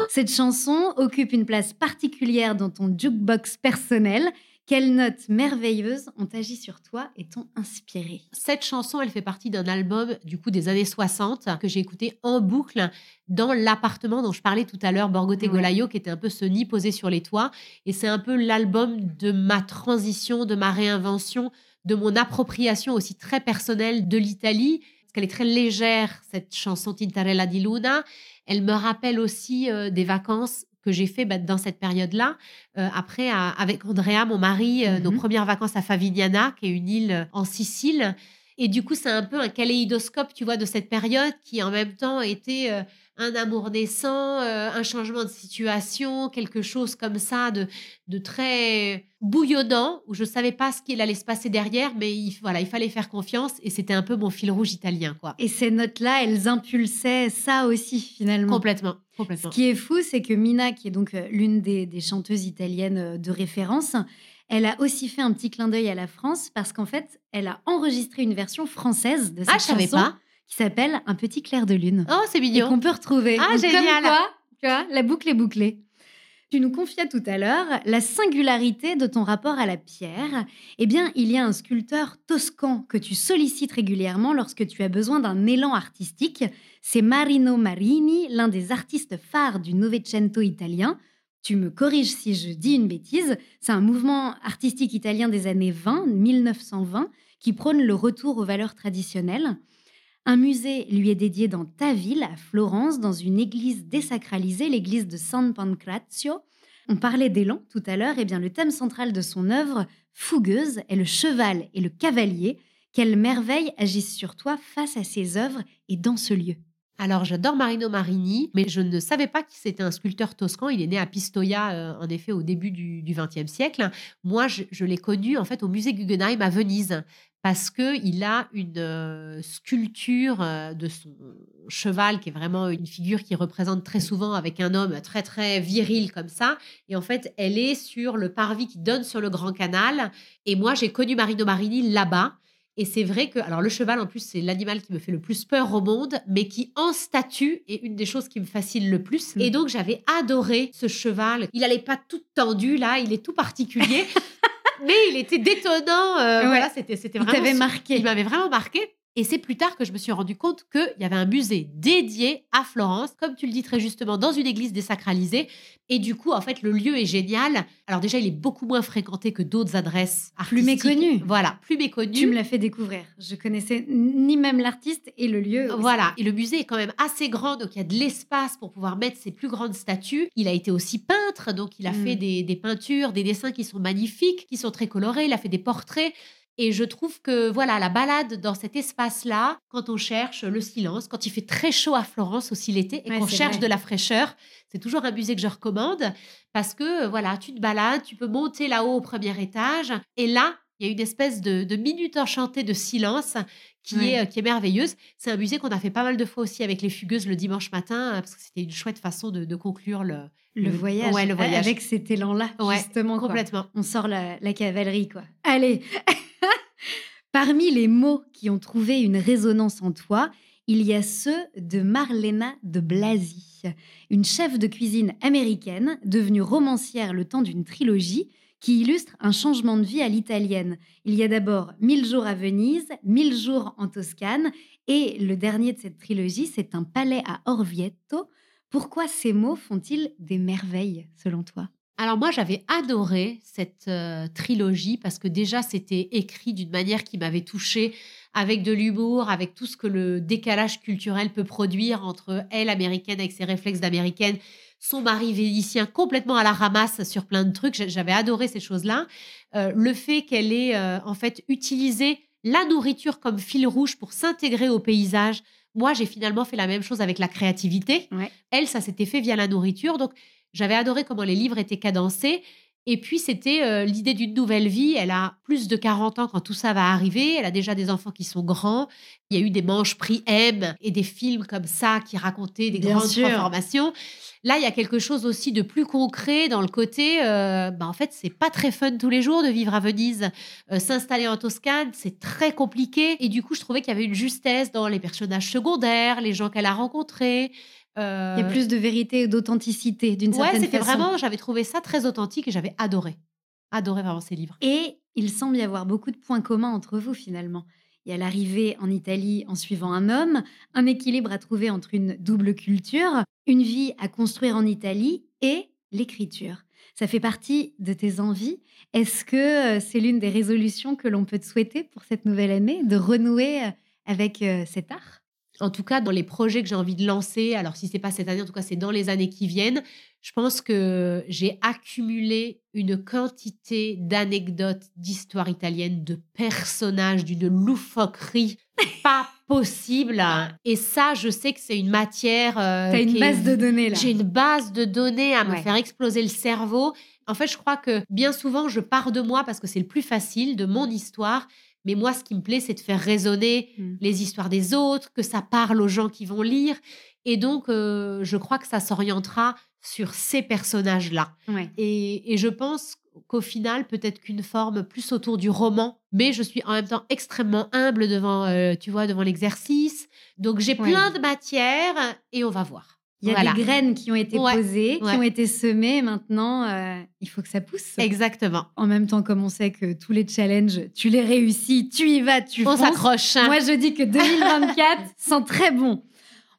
Cette chanson occupe une place particulière dans ton jukebox personnel. Quelles notes merveilleuses ont agi sur toi et t'ont inspiré Cette chanson, elle fait partie d'un album du coup des années 60 que j'ai écouté en boucle dans l'appartement dont je parlais tout à l'heure, Borgote Ouais. Golayo, qui était un peu ce nid posé sur les toits. Et c'est un peu l'album de ma transition, de ma réinvention, de mon appropriation aussi très personnelle de l'Italie. Parce qu'elle est très légère, cette chanson Tintarella di Luna. Elle me rappelle aussi euh, des vacances que j'ai fait bah, dans cette période-là. Euh, après, à- avec Andrea, mon mari, euh, nos Mhm. premières vacances à Favignana, qui est une île euh, en Sicile. Et du coup, c'est un peu un kaléidoscope, tu vois, de cette période qui en même temps était un amour naissant, euh, un changement de situation, quelque chose comme ça de, de très bouillonnant, où je ne savais pas ce qu'il allait se passer derrière, mais il, voilà, il fallait faire confiance et c'était un peu mon fil rouge italien, quoi. Et ces notes-là, elles impulsaient ça aussi finalement. Complètement, Ce complètement. qui est fou, c'est que Mina, qui est donc euh, l'une des, des chanteuses italiennes euh, de référence, elle a aussi fait un petit clin d'œil à la France parce qu'en fait, elle a enregistré une version française de cette Ah, je savais chanson pas. Qui s'appelle Un petit clair de lune. Oh, c'est et mignon. qu'on peut retrouver. Ah, Donc, génial. Comme quoi, tu vois, la boucle est bouclée. Tu nous confiais tout à l'heure la singularité de ton rapport à la pierre. Eh bien, il y a un sculpteur toscan que tu sollicites régulièrement lorsque tu as besoin d'un élan artistique. C'est Marino Marini, l'un des artistes phares du Novecento italien. Tu me corriges si je dis une bêtise. C'est un mouvement artistique italien des années 20, 1920, qui prône le retour aux valeurs traditionnelles. Un musée lui est dédié dans ta ville, à Florence, dans une église désacralisée, l'église de San Pancrazio. On parlait d'élan tout à l'heure, et bien le thème central de son œuvre, fougueuse, est le cheval et le cavalier. Quelle merveille agissent sur toi face à ces œuvres et dans ce lieu. Alors, j'adore Marino Marini, mais je ne savais pas qu'il c'était un sculpteur toscan. Il est né à Pistoia, euh, en effet, au début du XXe siècle. Moi, je, je l'ai connu, en fait, au musée Guggenheim à Venise, parce qu'il a une euh, sculpture euh, de son cheval, qui est vraiment une figure qui représente très souvent avec un homme très, très viril comme ça. Et en fait, elle est sur le parvis qui donne sur le Grand Canal. Et moi, j'ai connu Marino Marini là-bas. Et c'est vrai que, alors le cheval en plus, c'est l'animal qui me fait le plus peur au monde, mais qui en statue est une des choses qui me fascine le plus. Et donc j'avais adoré ce cheval. Il allait pas tout tendu là, il est tout particulier, mais il était détonnant. euh, Ouais. Voilà, c'était c'était Il vraiment. t'avait marqué. Il m'avait vraiment marqué. Et c'est plus tard que je me suis rendu compte qu'il y avait un musée dédié à Florence, comme tu le dis très justement, dans une église désacralisée. Et du coup, en fait, le lieu est génial. Alors déjà, il est beaucoup moins fréquenté que d'autres adresses Plus artistiques. méconnues. Voilà, plus méconnu. Tu me l'as fait découvrir. Je connaissais ni même l'artiste et le lieu. aussi. Voilà, et le musée est quand même assez grand, donc il y a de l'espace pour pouvoir mettre ses plus grandes statues. Il a été aussi peintre, donc il a Mm. fait des, des peintures, des dessins qui sont magnifiques, qui sont très colorés, il a fait des portraits. Et je trouve que voilà, la balade dans cet espace-là, quand on cherche le silence, quand il fait très chaud à Florence aussi l'été et Ouais, qu'on cherche vrai. de la fraîcheur, c'est toujours un musée que je recommande parce que voilà, tu te balades, tu peux monter là-haut au premier étage et là, il y a une espèce de, de minute enchantée de silence qui, est, euh, qui est merveilleuse. C'est un musée qu'on a fait pas mal de fois aussi avec les fugueuses le dimanche matin euh, parce que c'était une chouette façon de, de conclure le, Le voyage. Ouais, le voyage. Avec cet élan-là, Ouais, justement. quoi. complètement. On sort la, la cavalerie, quoi. Allez Parmi les mots qui ont trouvé une résonance en toi, il y a ceux de Marlena de Blasi, une chef de cuisine américaine devenue romancière le temps d'une trilogie qui illustre un changement de vie à l'italienne. Il y a d'abord Mille jours à Venise, Mille jours en Toscane, et le dernier de cette trilogie, c'est un palais à Orvieto. Pourquoi ces mots font-ils des merveilles, selon toi? Alors moi, j'avais adoré cette euh, trilogie parce que déjà, c'était écrit d'une manière qui m'avait touchée, avec de l'humour, avec tout ce que le décalage culturel peut produire entre elle, américaine, avec ses réflexes d'américaine, son mari vénitien, complètement à la ramasse sur plein de trucs. J'avais adoré ces choses-là. Euh, le fait qu'elle ait euh, en fait utilisé la nourriture comme fil rouge pour s'intégrer au paysage. Moi, j'ai finalement fait la même chose avec la créativité. Elle, ça s'était fait via la nourriture. Donc, j'avais adoré comment les livres étaient cadencés. Et puis, c'était euh, l'idée d'une nouvelle vie. Elle a plus de 40 ans quand tout ça va arriver. Elle a déjà des enfants qui sont grands. Il y a eu des manches prix M et des films comme ça qui racontaient des grandes transformations. Là, il y a quelque chose aussi de plus concret dans le côté, euh, bah, en fait, c'est pas très fun tous les jours de vivre à Venise. Euh, s'installer en Toscane, c'est très compliqué. Et du coup, je trouvais qu'il y avait une justesse dans les personnages secondaires, les gens qu'elle a rencontrés. Il y a plus de vérité et d'authenticité d'une certaine façon. Ouais, c'était vraiment, j'avais trouvé ça très authentique et j'avais adoré. Adoré vraiment ces livres. Et il semble y avoir beaucoup de points communs entre vous finalement. Il y a l'arrivée en Italie en suivant un homme, un équilibre à trouver entre une double culture, une vie à construire en Italie et l'écriture. Ça fait partie de tes envies. Est-ce que c'est l'une des résolutions que l'on peut te souhaiter pour cette nouvelle année, de renouer avec cet art? En tout cas dans les projets que j'ai envie de lancer, alors si c'est pas cette année, en tout cas c'est dans les années qui viennent, je pense que j'ai accumulé une quantité d'anecdotes d'histoire italienne, de personnages, d'une loufoquerie pas possible. Et ça, je sais que c'est une matière. Euh, T'as une base de données là. J'ai une base de données à me faire exploser le cerveau. En fait, je crois que bien souvent, je pars de moi parce que c'est le plus facile, de mon histoire. Mais moi, ce qui me plaît, c'est de faire résonner mmh. les histoires des autres, que ça parle aux gens qui vont lire. Et donc, euh, je crois que ça s'orientera sur ces personnages-là. Et, je pense qu'au final, peut-être qu'une forme plus autour du roman, mais je suis en même temps extrêmement humble devant, euh, tu vois, devant l'exercice. Donc, j'ai plein de matières et on va voir. Il y a des graines qui ont été posées, qui ont été semées. Maintenant, euh, il faut que ça pousse. Exactement. En même temps, comme on sait que tous les challenges, tu les réussis, tu y vas, tu On s'accroche. Moi, je dis que 2024 sent très bon.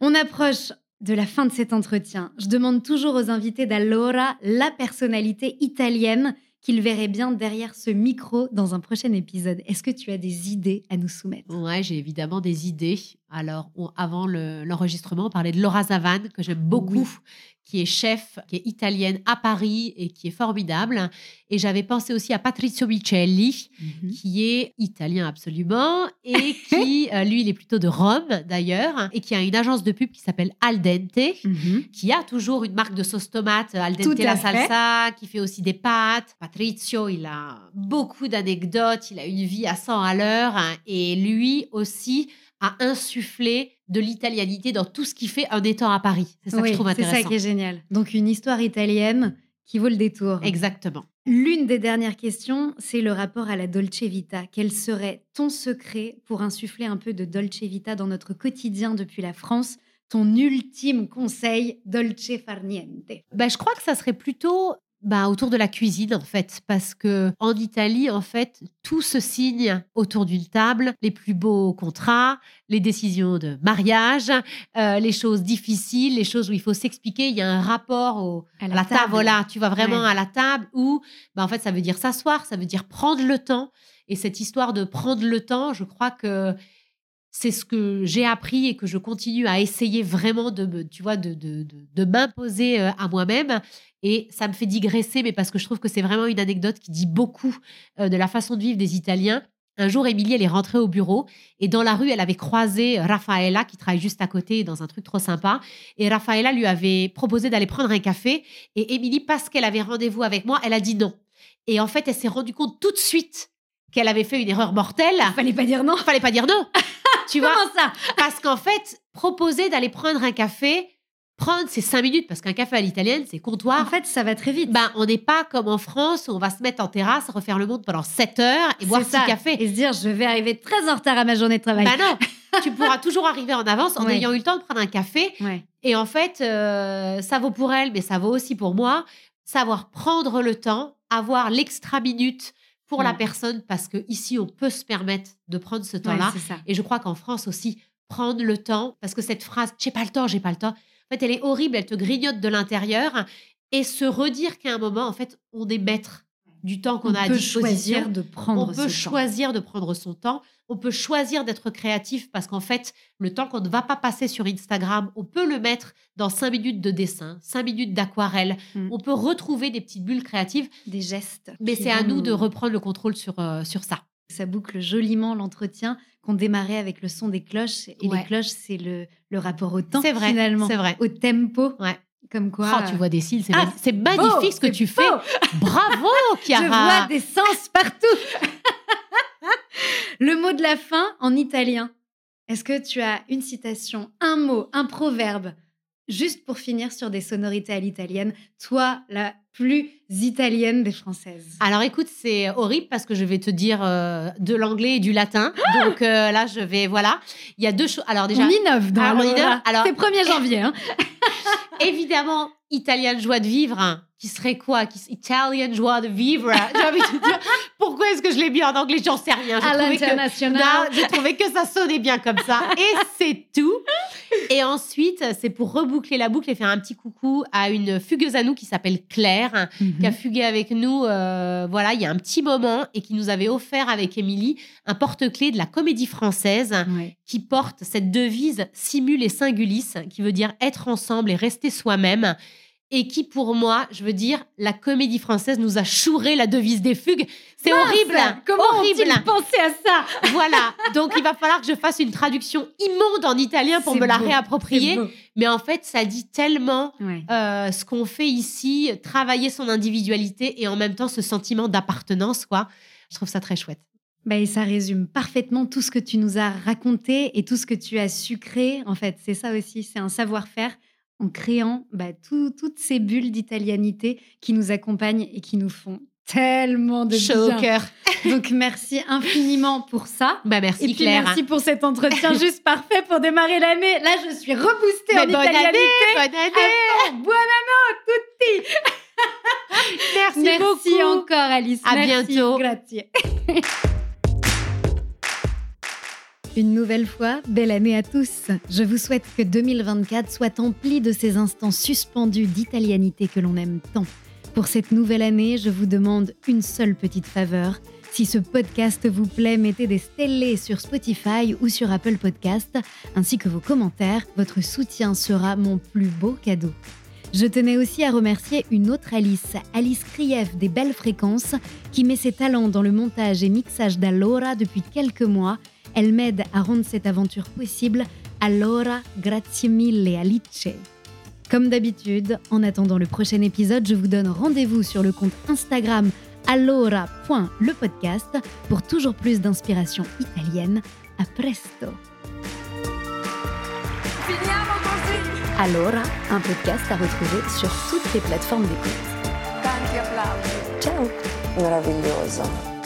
On approche de la fin de cet entretien. Je demande toujours aux invités d'Allora la personnalité italienne qu'il verrait bien derrière ce micro dans un prochain épisode. Est-ce que tu as des idées à nous soumettre? Ouais, j'ai évidemment des idées. Alors, avant l'enregistrement, on parlait de Laura Zavan, que j'aime beaucoup, qui est chef, qui est italienne à Paris et qui est formidable. Et j'avais pensé aussi à Patrizio Micelli, mhm. qui est italien absolument et qui, euh, lui, il est plutôt de Rome d'ailleurs, et qui a une agence de pub qui s'appelle Aldente, mhm. qui a toujours une marque de sauce tomate, Aldente la salsa, qui fait aussi des pâtes. Patrizio, il a beaucoup d'anecdotes, il a une vie à 100 à l'heure, et lui aussi à insuffler de l'italianité dans tout ce qu'il fait en étant à Paris. C'est ça que je trouve intéressant. C'est ça qui est génial. Donc une histoire italienne qui vaut le détour. Exactement. L'une des dernières questions, c'est le rapport à la Dolce Vita. Quel serait ton secret pour insuffler un peu de Dolce Vita dans notre quotidien depuis la France? Ton ultime conseil dolce farniente ben, Je crois que ça serait plutôt bah, autour de la cuisine en fait. Parce que en Italie en fait tout se signe autour d'une table les plus beaux contrats les décisions de mariage euh, les choses difficiles les choses où il faut s'expliquer. Il y a un rapport au, à la, table. voilà tu vas vraiment à la table où bah, en fait ça veut dire s'asseoir ça veut dire prendre le temps. Et cette histoire de prendre le temps je crois que c'est ce que j'ai appris et que je continue à essayer vraiment de, tu vois, de, de, de m'imposer euh, à moi-même. Et ça me fait digresser, mais parce que je trouve que c'est vraiment une anecdote qui dit beaucoup euh, de la façon de vivre des Italiens. Un jour, Émilie, elle est rentrée au bureau et dans la rue, elle avait croisé Raffaella qui travaille juste à côté dans un truc trop sympa. Et Raffaella lui avait proposé d'aller prendre un café. Et Émilie, parce qu'elle avait rendez-vous avec moi, elle a dit non. Et en fait, elle s'est rendue compte tout de suite qu'elle avait fait une erreur mortelle. Fallait pas dire non. Fallait pas dire non. tu vois Comment ça Parce qu'en fait, proposer d'aller prendre un café, prendre ces cinq minutes, parce qu'un café à l'italienne, c'est comptoir. En fait, ça va très vite. Ben, on n'est pas comme en France où on va se mettre en terrasse, refaire le monde pendant 7 heures et boire ça. cafés. Et se dire, je vais arriver très en retard à ma journée de travail. Ben non, tu pourras toujours arriver en avance en Ouais. ayant eu le temps de prendre un café. Ouais. Et en fait, euh, ça vaut pour elle, mais ça vaut aussi pour moi. Savoir prendre le temps, avoir l'extra minute pour la Mm. personne, parce que ici, on peut se permettre de prendre ce temps-là. Ouais. Et je crois qu'en France aussi, prendre le temps, parce que cette phrase, j'ai pas le temps, j'ai pas le temps, en fait, elle est horrible, elle te grignote de l'intérieur. Et se redire qu'à un moment, en fait, on est maître du temps qu'on On a à peut disposition. choisir de prendre on peut ce temps. choisir de prendre son temps. On peut choisir d'être créatif parce qu'en fait, le temps qu'on ne va pas passer sur Instagram, on peut le mettre dans cinq minutes de dessin, cinq minutes d'aquarelle. Mm. On peut retrouver des petites bulles créatives. Des gestes. Mais c'est à nous de reprendre le contrôle sur, euh, sur ça. Ça boucle joliment l'entretien qu'on démarrait avec le son des cloches. Et Ouais. les cloches, c'est le, le rapport au temps, vrai, finalement. c'est vrai. Au tempo. Ouais. Comme quoi. Oh, tu vois des cils, c'est Ah, magnifique ce que tu beau. fais. Bravo, Chiara. Je vois des sens partout. le mot de la fin en italien. Est-ce que tu as une citation, un mot, un proverbe, juste pour finir sur des sonorités à l'italienne, toi, la plus italienne des françaises Alors écoute, c'est horrible parce que je vais te dire euh, de l'anglais et du latin. Donc euh, là, je vais, voilà. Il y a deux choses. Alors déjà, On innove dans Ah, on Allora. innove. Alors- C'est 1er janvier. Hein. évidemment, Italienne joie de vivre, hein, qui serait quoi? Qui, Italian joie de vivre. J'ai envie de dire, pourquoi est-ce que je l'ai mis en anglais? J'en sais rien. À l'international. J'ai trouvé que ça sonnait bien comme ça. Et c'est tout. Et ensuite, c'est pour reboucler la boucle et faire un petit coucou à une fugueuse à nous qui s'appelle Claire, Mhm. qui a fugué avec nous, euh, voilà, il y a un petit moment et qui nous avait offert avec Émilie un porte-clés de la comédie française Ouais. qui porte cette devise simule et singulis, qui veut dire être ensemble et rester soi-même. Et qui, pour moi, je veux dire, la comédie française nous a chouré la devise des fugues. C'est horrible. Comment horrible. pensé à ça Voilà. Donc, il va falloir que je fasse une traduction immonde en italien pour me la réapproprier. Mais en fait, ça dit tellement Ouais. euh, ce qu'on fait ici, travailler son individualité et en même temps ce sentiment d'appartenance, quoi. Je trouve ça très chouette. Bah, et ça résume parfaitement tout ce que tu nous as raconté et tout ce que tu as su créer. En fait, c'est ça aussi, c'est un savoir-faire en créant bah, tout- toutes ces bulles d'italianité qui nous accompagnent et qui nous font tellement de Chaud bien. au cœur. Donc merci infiniment pour ça. Bah, merci et puis Claire. merci pour cet entretien juste parfait pour démarrer l'année. Là, je suis reboostée Mais en bonne italianité. année, bonne année. À fond. Buon tutti. Merci, Merci beaucoup. encore Alice. À Merci. bientôt. Grazie. Une nouvelle fois, belle année à tous. Je vous souhaite que 2024 soit empli de ces instants suspendus d'italianité que l'on aime tant. Pour cette nouvelle année, je vous demande une seule petite faveur. Si ce podcast vous plaît, mettez des stellés sur Spotify ou sur Apple Podcast, ainsi que vos commentaires. Votre soutien sera mon plus beau cadeau. Je tenais aussi à remercier une autre Alice, Alice Krief des Belles Fréquences, qui met ses talents dans le montage et mixage d'Allora depuis quelques mois. Elle m'aide à rendre cette aventure possible. Allora, grazie mille Alice. Comme d'habitude, en attendant le prochain épisode, je vous donne rendez-vous sur le compte Instagram allora.lepodcast pour toujours plus d'inspiration italienne. A presto! Finiamo così. Allora, un podcast à retrouver sur toutes les plateformes d'écoute. Tanti applausi. Ciao Meraviglioso.